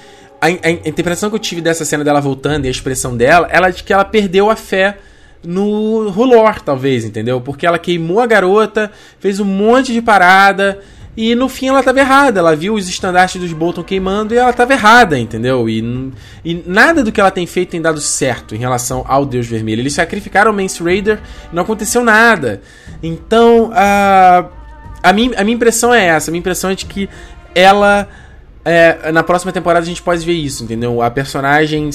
a, a, interpretação que eu tive dessa cena dela voltando e a expressão dela, ela de que ela perdeu a fé no Rolor, talvez, entendeu? Porque ela queimou a garota, fez um monte de parada. E no fim ela estava errada. Ela viu os estandartes dos Bolton queimando e ela estava errada, entendeu? E, e nada do que ela tem feito tem dado certo em relação ao Deus Vermelho. Eles sacrificaram o Mance Raider não aconteceu nada. Então, a, a, minha, a minha impressão é essa. A minha impressão é de que ela é, na próxima temporada a gente pode ver isso, entendeu? A personagem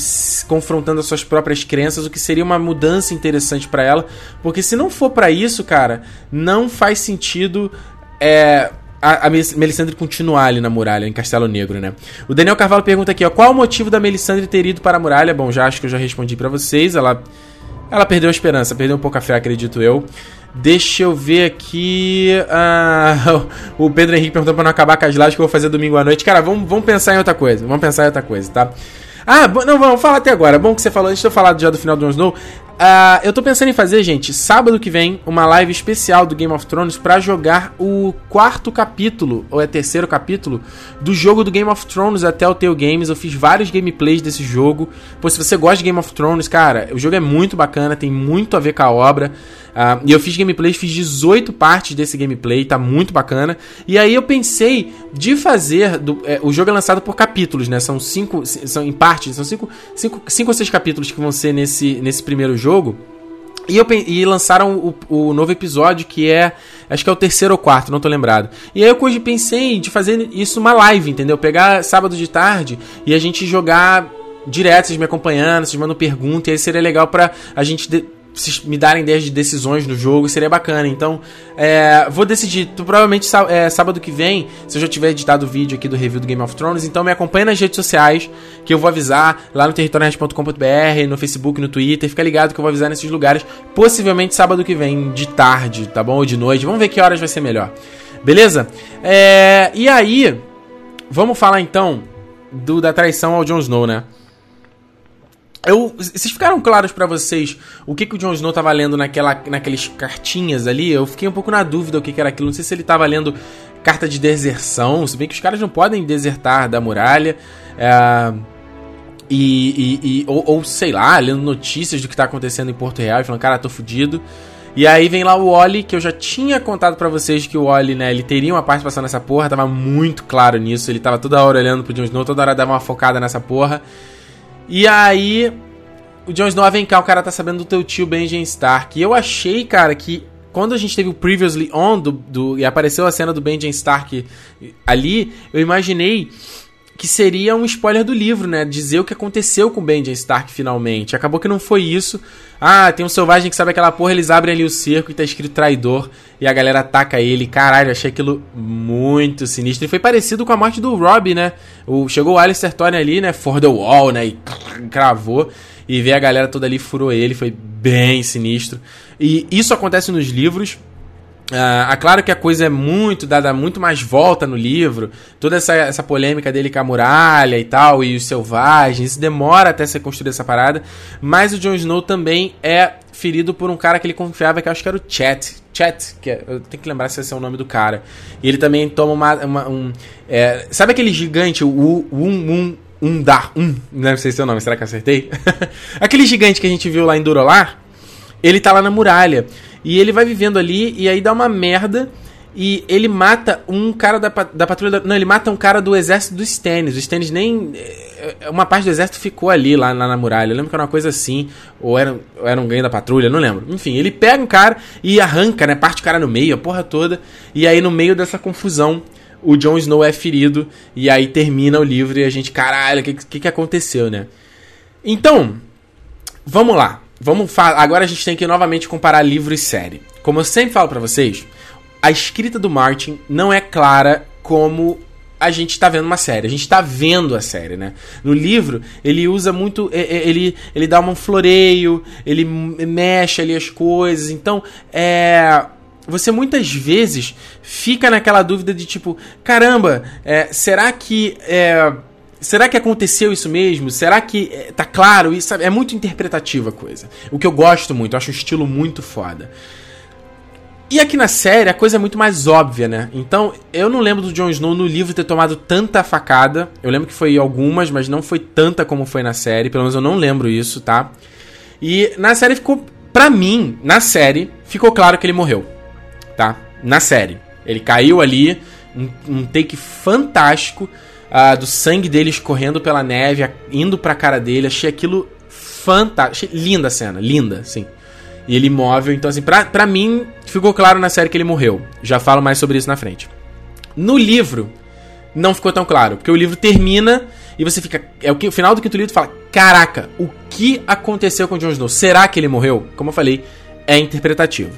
confrontando as suas próprias crenças, o que seria uma mudança interessante para ela, porque se não for para isso, cara, não faz sentido é, a, a Melisandre continuar ali na muralha, em Castelo Negro, né? O Daniel Carvalho pergunta aqui, ó, qual o motivo da Melisandre ter ido para a muralha? Bom, já acho que eu já respondi para vocês, ela ela perdeu a esperança, perdeu um pouco a fé, acredito eu. Deixa eu ver aqui. Ah, o Pedro Henrique perguntou pra não acabar com as lives que eu vou fazer domingo à noite. Cara, vamos, vamos pensar em outra coisa. Vamos pensar em outra coisa, tá? Ah, não, vamos falar até agora. Bom que você falou, antes de eu falar já do final do Jon Snow. Uh, eu tô pensando em fazer, gente, sábado que vem, uma live especial do Game of Thrones para jogar o quarto capítulo, ou é terceiro capítulo, do jogo do Game of Thrones até o Tell Games. Eu fiz vários gameplays desse jogo. Pô, se você gosta de Game of Thrones, cara, o jogo é muito bacana, tem muito a ver com a obra. Uh, e eu fiz gameplay, fiz 18 partes desse gameplay, tá muito bacana. E aí eu pensei de fazer. Do, é, o jogo é lançado por capítulos, né? São cinco. São em partes, são cinco, cinco, cinco ou seis capítulos que vão ser nesse, nesse primeiro jogo. E, eu, e lançaram o, o, novo episódio, que é. Acho que é o terceiro ou quarto, não tô lembrado. E aí eu hoje pensei de fazer isso uma live, entendeu? Pegar sábado de tarde e a gente jogar direto, vocês me acompanhando, vocês mandam pergunta, e aí seria legal pra a gente me darem ideias de decisões no jogo, seria bacana. Então, é, vou decidir. Tu, provavelmente é, sábado que vem, se eu já tiver editado o vídeo aqui do review do Game of Thrones, então me acompanha nas redes sociais, que eu vou avisar lá no territorionet.com.br, no Facebook, no Twitter. Fica ligado que eu vou avisar nesses lugares, possivelmente sábado que vem, de tarde, tá bom? Ou de noite. Vamos ver que horas vai ser melhor. Beleza? É, e aí, vamos falar então do, da traição ao Jon Snow, né? Eu, vocês ficaram claros para vocês o que, que o Jon Snow tava lendo naquela, naquelas cartinhas ali? Eu fiquei um pouco na dúvida o que, que era aquilo. Não sei se ele tava lendo carta de deserção, se bem que os caras não podem desertar da muralha. É, e, e, e ou, ou, sei lá, lendo notícias do que tá acontecendo em Porto Real e falando, cara, tô fudido. E aí vem lá o Oli, que eu já tinha contado para vocês que o Oli, né, ele teria uma participação nessa porra, tava muito claro nisso, ele tava toda hora olhando pro Jon Snow, toda hora dava uma focada nessa porra. E aí, o Jon Snow, ah, vem cá, o cara tá sabendo do teu tio Benjen Stark. E eu achei, cara, que quando a gente teve o Previously On do, do, e apareceu a cena do Benjen Stark ali, eu imaginei que seria um spoiler do livro, né? Dizer o que aconteceu com o Benjen Stark finalmente. Acabou que não foi isso. Ah, tem um selvagem que sabe aquela porra, eles abrem ali o cerco e tá escrito traidor. E a galera ataca ele. Caralho, achei aquilo muito sinistro. E foi parecido com a morte do Rob, né? O, chegou o Alistair Thorne ali, né? For the wall, né? E cravou. E ver a galera toda ali furou ele. Foi bem sinistro. E isso acontece nos livros. Uh, é claro que a coisa é muito dada muito mais volta no livro, toda essa, essa polêmica dele com a muralha e tal, e os selvagens, isso demora até ser construída essa parada, mas o Jon Snow também é ferido por um cara que ele confiava, que acho que era o Chat, Chat, que é, eu tenho que lembrar se esse é o nome do cara, e ele também toma uma, uma um, é, sabe aquele gigante, o Um, um, um Dar, um, não sei se é o nome, será que acertei? aquele gigante que a gente viu lá em Durolar, ele tá lá na muralha, e ele vai vivendo ali e aí dá uma merda. E ele mata um cara da, da patrulha. Da, não, ele mata um cara do exército dos Stannis. Os Stannis nem. Eh, uma parte do exército ficou ali, lá, lá na muralha. Eu lembro que era uma coisa assim. Ou era, ou era um ganho da patrulha, não lembro. Enfim, ele pega um cara e arranca, né? Parte o cara no meio, a porra toda. E aí, no meio dessa confusão, o Jon Snow é ferido. E aí termina o livro e a gente, caralho, o que, que, que aconteceu, né? Então, vamos lá. Vamos agora a gente tem que novamente comparar livro e série. Como eu sempre falo para vocês, a escrita do Martin não é clara como a gente está vendo uma série. A gente está vendo a série, né? No livro, ele usa muito. Ele, ele dá um floreio, ele mexe ali as coisas. Então, é. Você muitas vezes fica naquela dúvida de tipo: caramba, é, será que. É, Será que aconteceu isso mesmo? Será que é, tá claro? Isso é muito interpretativa a coisa. O que eu gosto muito, eu acho um estilo muito foda. E aqui na série a coisa é muito mais óbvia, né? Então, eu não lembro do Jon Snow no livro ter tomado tanta facada. Eu lembro que foi algumas, mas não foi tanta como foi na série. Pelo menos eu não lembro isso, tá? E na série ficou. Pra mim, na série, ficou claro que ele morreu. Tá? Na série. Ele caiu ali, um, um take fantástico uh, do sangue dele escorrendo pela neve, indo pra cara dele. Achei aquilo fantástico. Achei linda a cena, linda, sim. E ele imóvel, então assim, pra, pra mim, ficou claro na série que ele morreu. Já falo mais sobre isso na frente. No livro, não ficou tão claro. Porque o livro termina e você fica. É o, que, o final do quinto livro fala: Caraca, o que aconteceu com o Jon Snow? Será que ele morreu? Como eu falei, é interpretativo.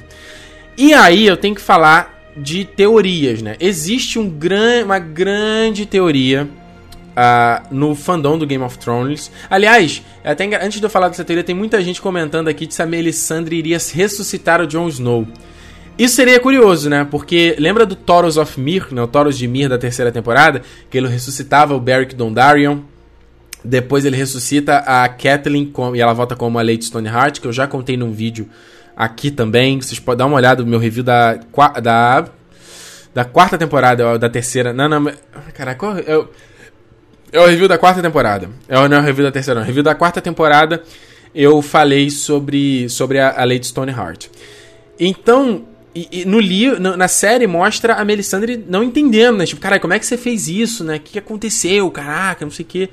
E aí eu tenho que falar de teorias, né? Existe um gran, uma grande teoria uh, no fandom do Game of Thrones. Aliás, até antes de eu falar dessa teoria, tem muita gente comentando aqui de se a Melisandre iria ressuscitar o Jon Snow. Isso seria curioso, né? Porque lembra do Thoros of Mir, né? O Thoros de Mir da terceira temporada, que ele ressuscitava o Beric Dondarrion. Depois ele ressuscita a Catelyn e ela volta como a Lady Stoneheart, que eu já contei num vídeo aqui também. Vocês podem dar uma olhada no meu review da, da, da quarta temporada, da terceira. Não, não, caraca, eu, é o review da quarta temporada. É, não é o review da terceira, não. Review da quarta temporada eu falei sobre, sobre a, a Lady Stoneheart. Então, e, e no livro, na série, mostra a Melisandre não entendendo, né? Tipo, caralho, como é que você fez isso, né? O que, que aconteceu? Caraca, não sei o quê.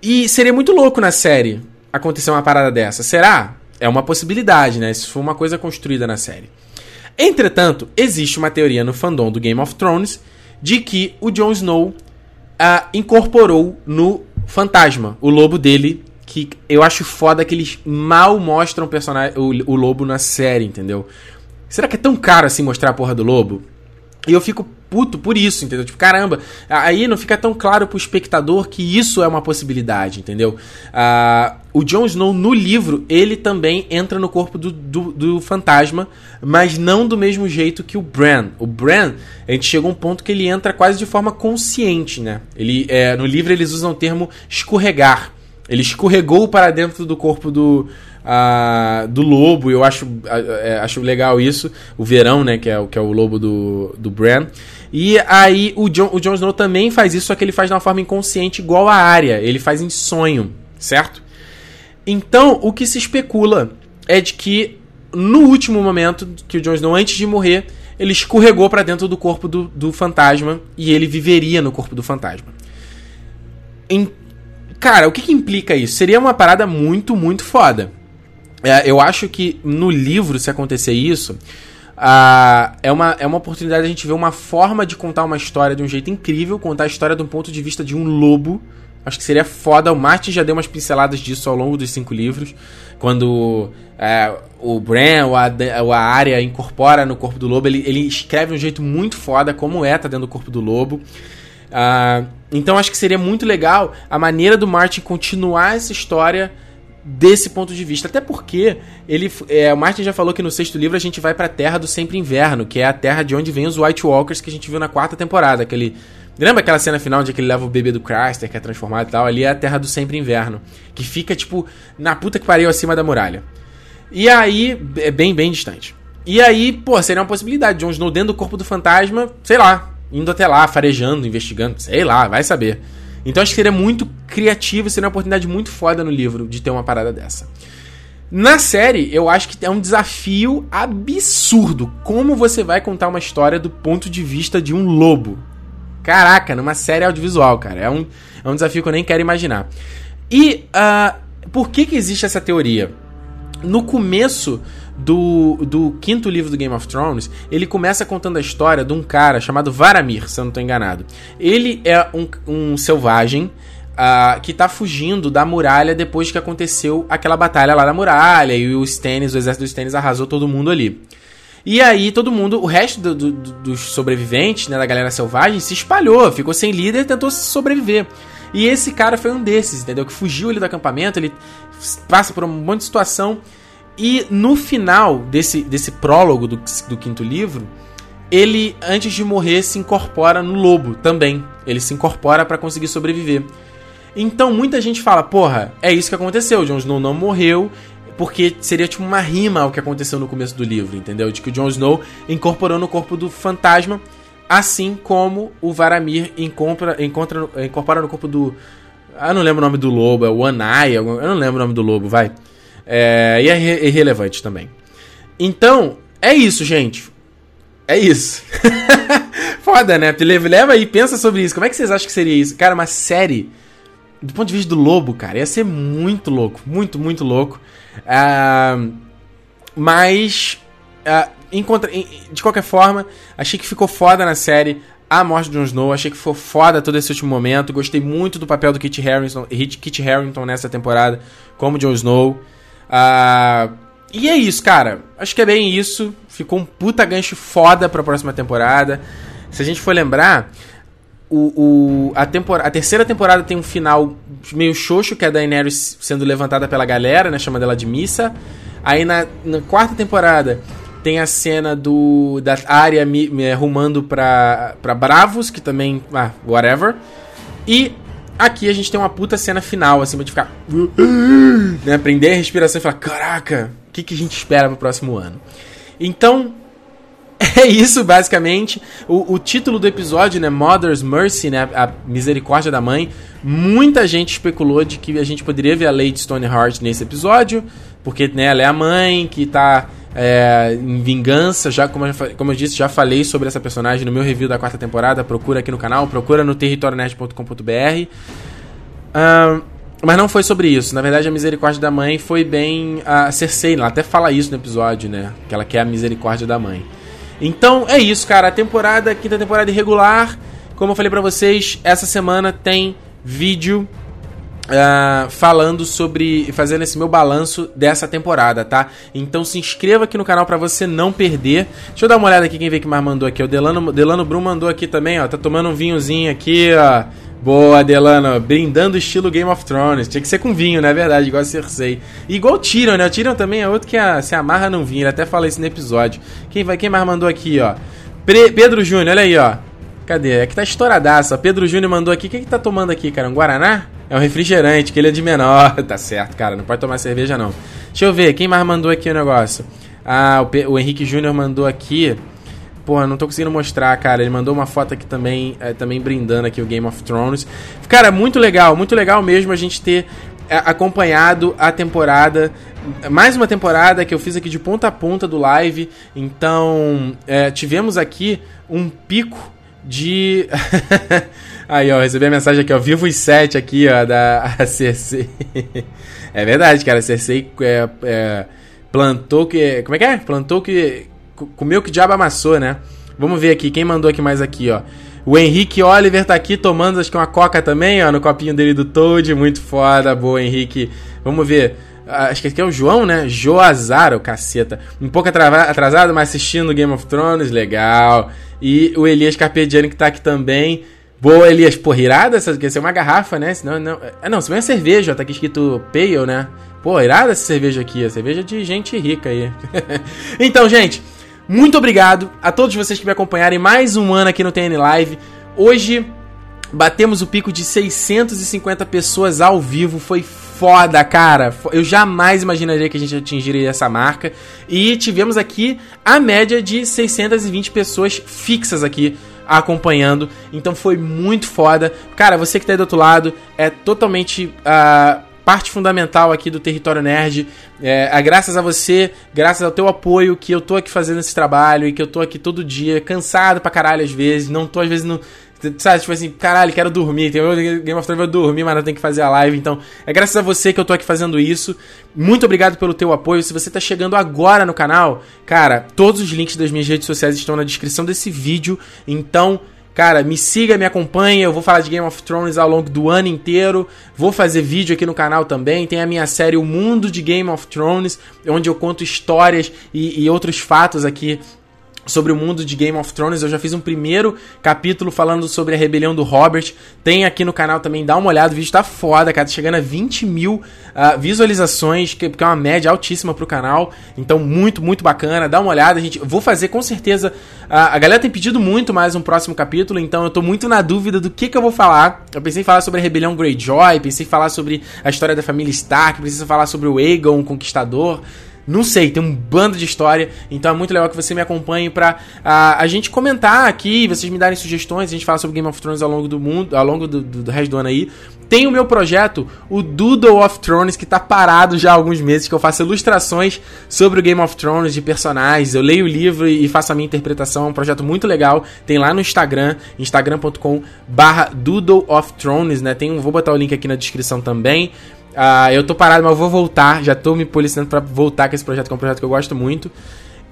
E seria muito louco na série acontecer uma parada dessa. Será? É uma possibilidade, né? Se for uma coisa construída na série. Entretanto, existe uma teoria no fandom do Game of Thrones de que o Jon Snow uh, incorporou no fantasma, o lobo dele, que eu acho foda que eles mal mostram o, personagem, o, o lobo na série, entendeu? Será que é tão caro assim mostrar a porra do lobo? E eu fico puto por isso, entendeu? Tipo, caramba, aí não fica tão claro pro espectador que isso é uma possibilidade, entendeu? Uh, o Jon Snow, no livro, ele também entra no corpo do, do, do, fantasma, mas não do mesmo jeito que o Bran. O Bran, a gente chegou a um ponto que ele entra quase de forma consciente, né? Ele, é, no livro eles usam o termo escorregar. Ele escorregou para dentro do corpo do, uh, do lobo. Eu acho, uh, acho legal isso. O verão, né? Que é, que é o lobo do, do Bran. E aí o Jon, o Jon Snow também faz isso, só que ele faz de uma forma inconsciente igual a área. Ele faz em sonho, certo? Então, o que se especula é de que no último momento que o Jon Snow, antes de morrer, ele escorregou para dentro do corpo do, do fantasma e ele viveria no corpo do fantasma. Em, cara, o que, que implica isso? Seria uma parada muito, muito foda. É, eu acho que no livro, se acontecer isso, uh, é, uma, é uma oportunidade de a gente ver uma forma de contar uma história de um jeito incrível, contar a história de um ponto de vista de um lobo. Acho que seria foda. O Martin já deu umas pinceladas disso ao longo dos cinco livros. Quando é, o Bran ou a, ou a área incorpora no corpo do lobo, ele, ele escreve um jeito muito foda como é tá dentro do corpo do lobo. Uh, então acho que seria muito legal a maneira do Martin continuar essa história desse ponto de vista. Até porque ele, é, o Martin já falou que no sexto livro a gente vai para a Terra do Sempre Inverno, que é a terra de onde vem os White Walkers que a gente viu na quarta temporada. Aquele, lembra aquela cena final onde ele leva o bebê do Craster, que é transformado e tal? Ali é a Terra do Sempre Inverno, que fica, tipo, na puta que pariu acima da muralha. E aí, é bem, bem distante. E aí, pô, seria uma possibilidade. Jon Snow dentro do corpo do fantasma, sei lá, indo até lá, farejando, investigando, sei lá, vai saber. Então acho que seria muito criativo, seria uma oportunidade muito foda no livro de ter uma parada dessa. Na série, eu acho que é um desafio absurdo. Como você vai contar uma história do ponto de vista de um lobo? Caraca, numa série audiovisual, cara. É um, é um desafio que eu nem quero imaginar. E uh, por que, que existe essa teoria? No começo do, do quinto livro do Game of Thrones, ele começa contando a história de um cara chamado Varamir, se eu não estou enganado. Ele é um, um selvagem uh, que está fugindo da muralha depois que aconteceu aquela batalha lá na muralha e o Stannis, o exército dos Stannis arrasou todo mundo ali. E aí todo mundo, o resto do, do, dos sobreviventes, né, da galera selvagem, se espalhou, ficou sem líder e tentou sobreviver. E esse cara foi um desses, entendeu? Que fugiu ali do acampamento, ele passa por um monte de situação e no final desse, desse prólogo do, do quinto livro, ele, antes de morrer, se incorpora no lobo também. Ele se incorpora para conseguir sobreviver. Então muita gente fala, porra, é isso que aconteceu. Jon Snow não morreu, porque seria tipo uma rima ao que aconteceu no começo do livro, entendeu? De que o Jon Snow incorporou no corpo do fantasma, assim como o Varamir encontra, encontra, incorpora no corpo do. Ah, não lembro o nome do lobo, é o Anai, eu não lembro o nome do lobo, vai. É, e é irrelevante também. Então, é isso, gente. É isso. Foda, né? Leva aí, pensa sobre isso. Como é que vocês acham que seria isso? Cara, uma série, do ponto de vista do lobo, cara, ia ser muito louco. Muito, muito louco. Uh, mas, uh, em contra, de qualquer forma, achei que ficou foda na série a morte de Jon Snow. Achei que foi foda todo esse último momento. Gostei muito do papel do Kit Harington, Kit Harington nessa temporada como Jon Snow. Uh, e é isso, cara. Acho que é bem isso. Ficou um puta gancho foda pra próxima temporada. Se a gente for lembrar, o, o, a, a terceira temporada tem um final meio xoxo, que é a Daenerys sendo levantada pela galera, né? Chama dela de missa. Aí na, na quarta temporada tem a cena do da área me, me, rumando pra, pra Bravos, que também. Ah, whatever. E aqui a gente tem uma puta cena final, assim, de ficar. Né, prender a respiração e falar: caraca, o que, que a gente espera pro próximo ano? Então, é isso, basicamente. O, o, título do episódio, né? Mother's Mercy, né? A misericórdia da mãe. Muita gente especulou de que a gente poderia ver a Lady Stoneheart nesse episódio, porque né, ela é a mãe que tá é, em vingança. Já como eu, como eu disse, já falei sobre essa personagem no meu review da quarta temporada. Procura aqui no canal, procura no territorionet.com.br. Um, mas não foi sobre isso. Na verdade, a misericórdia da mãe foi bem a Cersei. Ela até fala isso no episódio, né? Que ela quer a misericórdia da mãe. Então é isso, cara. A temporada, quinta temporada irregular. Como eu falei para vocês, essa semana tem vídeo Uh, falando sobre. fazendo esse meu balanço dessa temporada, tá? Então se inscreva aqui no canal para você não perder. Deixa eu dar uma olhada aqui quem vê que mais mandou aqui. O Delano, Delano Brum mandou aqui também, ó. Tá tomando um vinhozinho aqui, ó. Boa, Delano. Brindando estilo Game of Thrones. Tinha que ser com vinho, não é verdade? Igual a Cersei. igual o Tyrion, né? O Tyrion também é outro que a, se amarra não vinho. Ele até fala isso no episódio. Quem, vai, quem mais mandou aqui, ó? Pre Pedro Júnior, olha aí, ó. Cadê? Aqui tá estouradaça. Pedro Júnior mandou aqui. O que, que tá tomando aqui, cara? Um Guaraná? É um refrigerante, que ele é de menor. tá certo, cara. Não pode tomar cerveja, não. Deixa eu ver. Quem mais mandou aqui o negócio? Ah, o, P o Henrique Júnior mandou aqui. Porra, não tô conseguindo mostrar, cara. Ele mandou uma foto aqui também, é, também brindando aqui o Game of Thrones. Cara, muito legal, muito legal mesmo a gente ter é, acompanhado a temporada. Mais uma temporada que eu fiz aqui de ponta a ponta do live. Então, é, tivemos aqui um pico de. Aí, ó, recebi a mensagem aqui, ó. Vivo os 7 aqui, ó, da Cersei. é verdade, cara. A Cersei é, é, plantou que. Como é que é? Plantou que. Comeu que diabo amassou, né? Vamos ver aqui, quem mandou aqui mais aqui, ó. O Henrique Oliver tá aqui tomando, acho que uma coca também, ó, no copinho dele do Toad. Muito foda, boa, Henrique. Vamos ver. Acho que aqui é o João, né? Joazaro, caceta. Um pouco atrasado, mas assistindo Game of Thrones, legal. E o Elias Carpediani que tá aqui também. Boa, Elias. Porra, irada essa, quer ser uma garrafa, né? Senão, não, é, não, se é cerveja, tá aqui escrito Pale, né? Pô, irada essa cerveja aqui, a cerveja de gente rica aí. então, gente, muito obrigado a todos vocês que me acompanharam em mais um ano aqui no TN Live. Hoje batemos o pico de 650 pessoas ao vivo, foi foda, cara. Eu jamais imaginaria que a gente atingiria essa marca. E tivemos aqui a média de 620 pessoas fixas aqui acompanhando. Então foi muito foda. Cara, você que tá aí do outro lado é totalmente. Uh, parte fundamental aqui do Território Nerd. É, graças a você, graças ao teu apoio, que eu tô aqui fazendo esse trabalho e que eu tô aqui todo dia, cansado pra caralho às vezes, não tô às vezes no, Sabe, tipo assim, caralho, quero dormir. Tem Game of Thrones, vou dormir, mas não tem que fazer a live. Então, é graças a você que eu tô aqui fazendo isso. Muito obrigado pelo teu apoio. Se você tá chegando agora no canal, cara, todos os links das minhas redes sociais estão na descrição desse vídeo. Então, Cara, me siga, me acompanhe. Eu vou falar de Game of Thrones ao longo do ano inteiro. Vou fazer vídeo aqui no canal também. Tem a minha série O Mundo de Game of Thrones, onde eu conto histórias e, e outros fatos aqui sobre o mundo de Game of Thrones. Eu já fiz um primeiro capítulo falando sobre a rebelião do Robert. Tem aqui no canal também, dá uma olhada. O vídeo tá foda, cara. Tá chegando a 20 mil uh, visualizações, que, que, é uma média altíssima pro canal. Então, muito, muito bacana. Dá uma olhada. Gente, vou fazer com certeza. Uh, a galera tem pedido muito mais um próximo capítulo, então eu tô muito na dúvida do que, que eu vou falar. Eu pensei em falar sobre a rebelião Greyjoy, pensei em falar sobre a história da família Stark, em falar sobre o Aegon, o Conquistador. Não sei, tem um bando de história, então é muito legal que você me acompanhe pra a, a gente comentar aqui, vocês me darem sugestões, a gente fala sobre Game of Thrones ao longo do mundo, ao longo do, do, do resto do ano aí. Tem o meu projeto, o Doodle of Thrones, que tá parado já há alguns meses, que eu faço ilustrações sobre o Game of Thrones, de personagens, eu leio o livro e faço a minha interpretação, é um projeto muito legal, tem lá no Instagram, instagram.com barra Doodle of Thrones, né, tem um, vou botar o link aqui na descrição também. Uh, eu tô parado, mas eu vou voltar. Já tô me policiando para voltar com esse projeto, que é um projeto que eu gosto muito.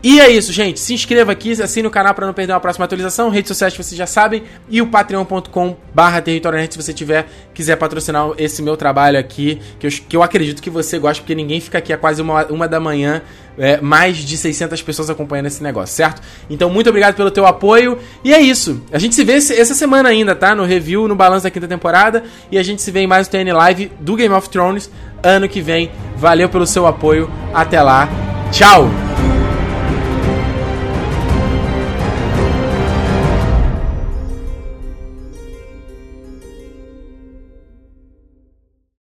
E é isso, gente. Se inscreva aqui, assine o canal para não perder uma próxima atualização. Redes sociais vocês já sabem. E o patreon.com barra se você tiver, quiser patrocinar esse meu trabalho aqui, que eu, que eu acredito que você gosta, porque ninguém fica aqui a quase uma, uma da manhã, é, mais de 600 pessoas acompanhando esse negócio, certo? Então, muito obrigado pelo teu apoio. E é isso. A gente se vê essa semana ainda, tá? No review, no balanço da quinta temporada. E a gente se vê em mais um TN Live do Game of Thrones ano que vem. Valeu pelo seu apoio. Até lá. Tchau!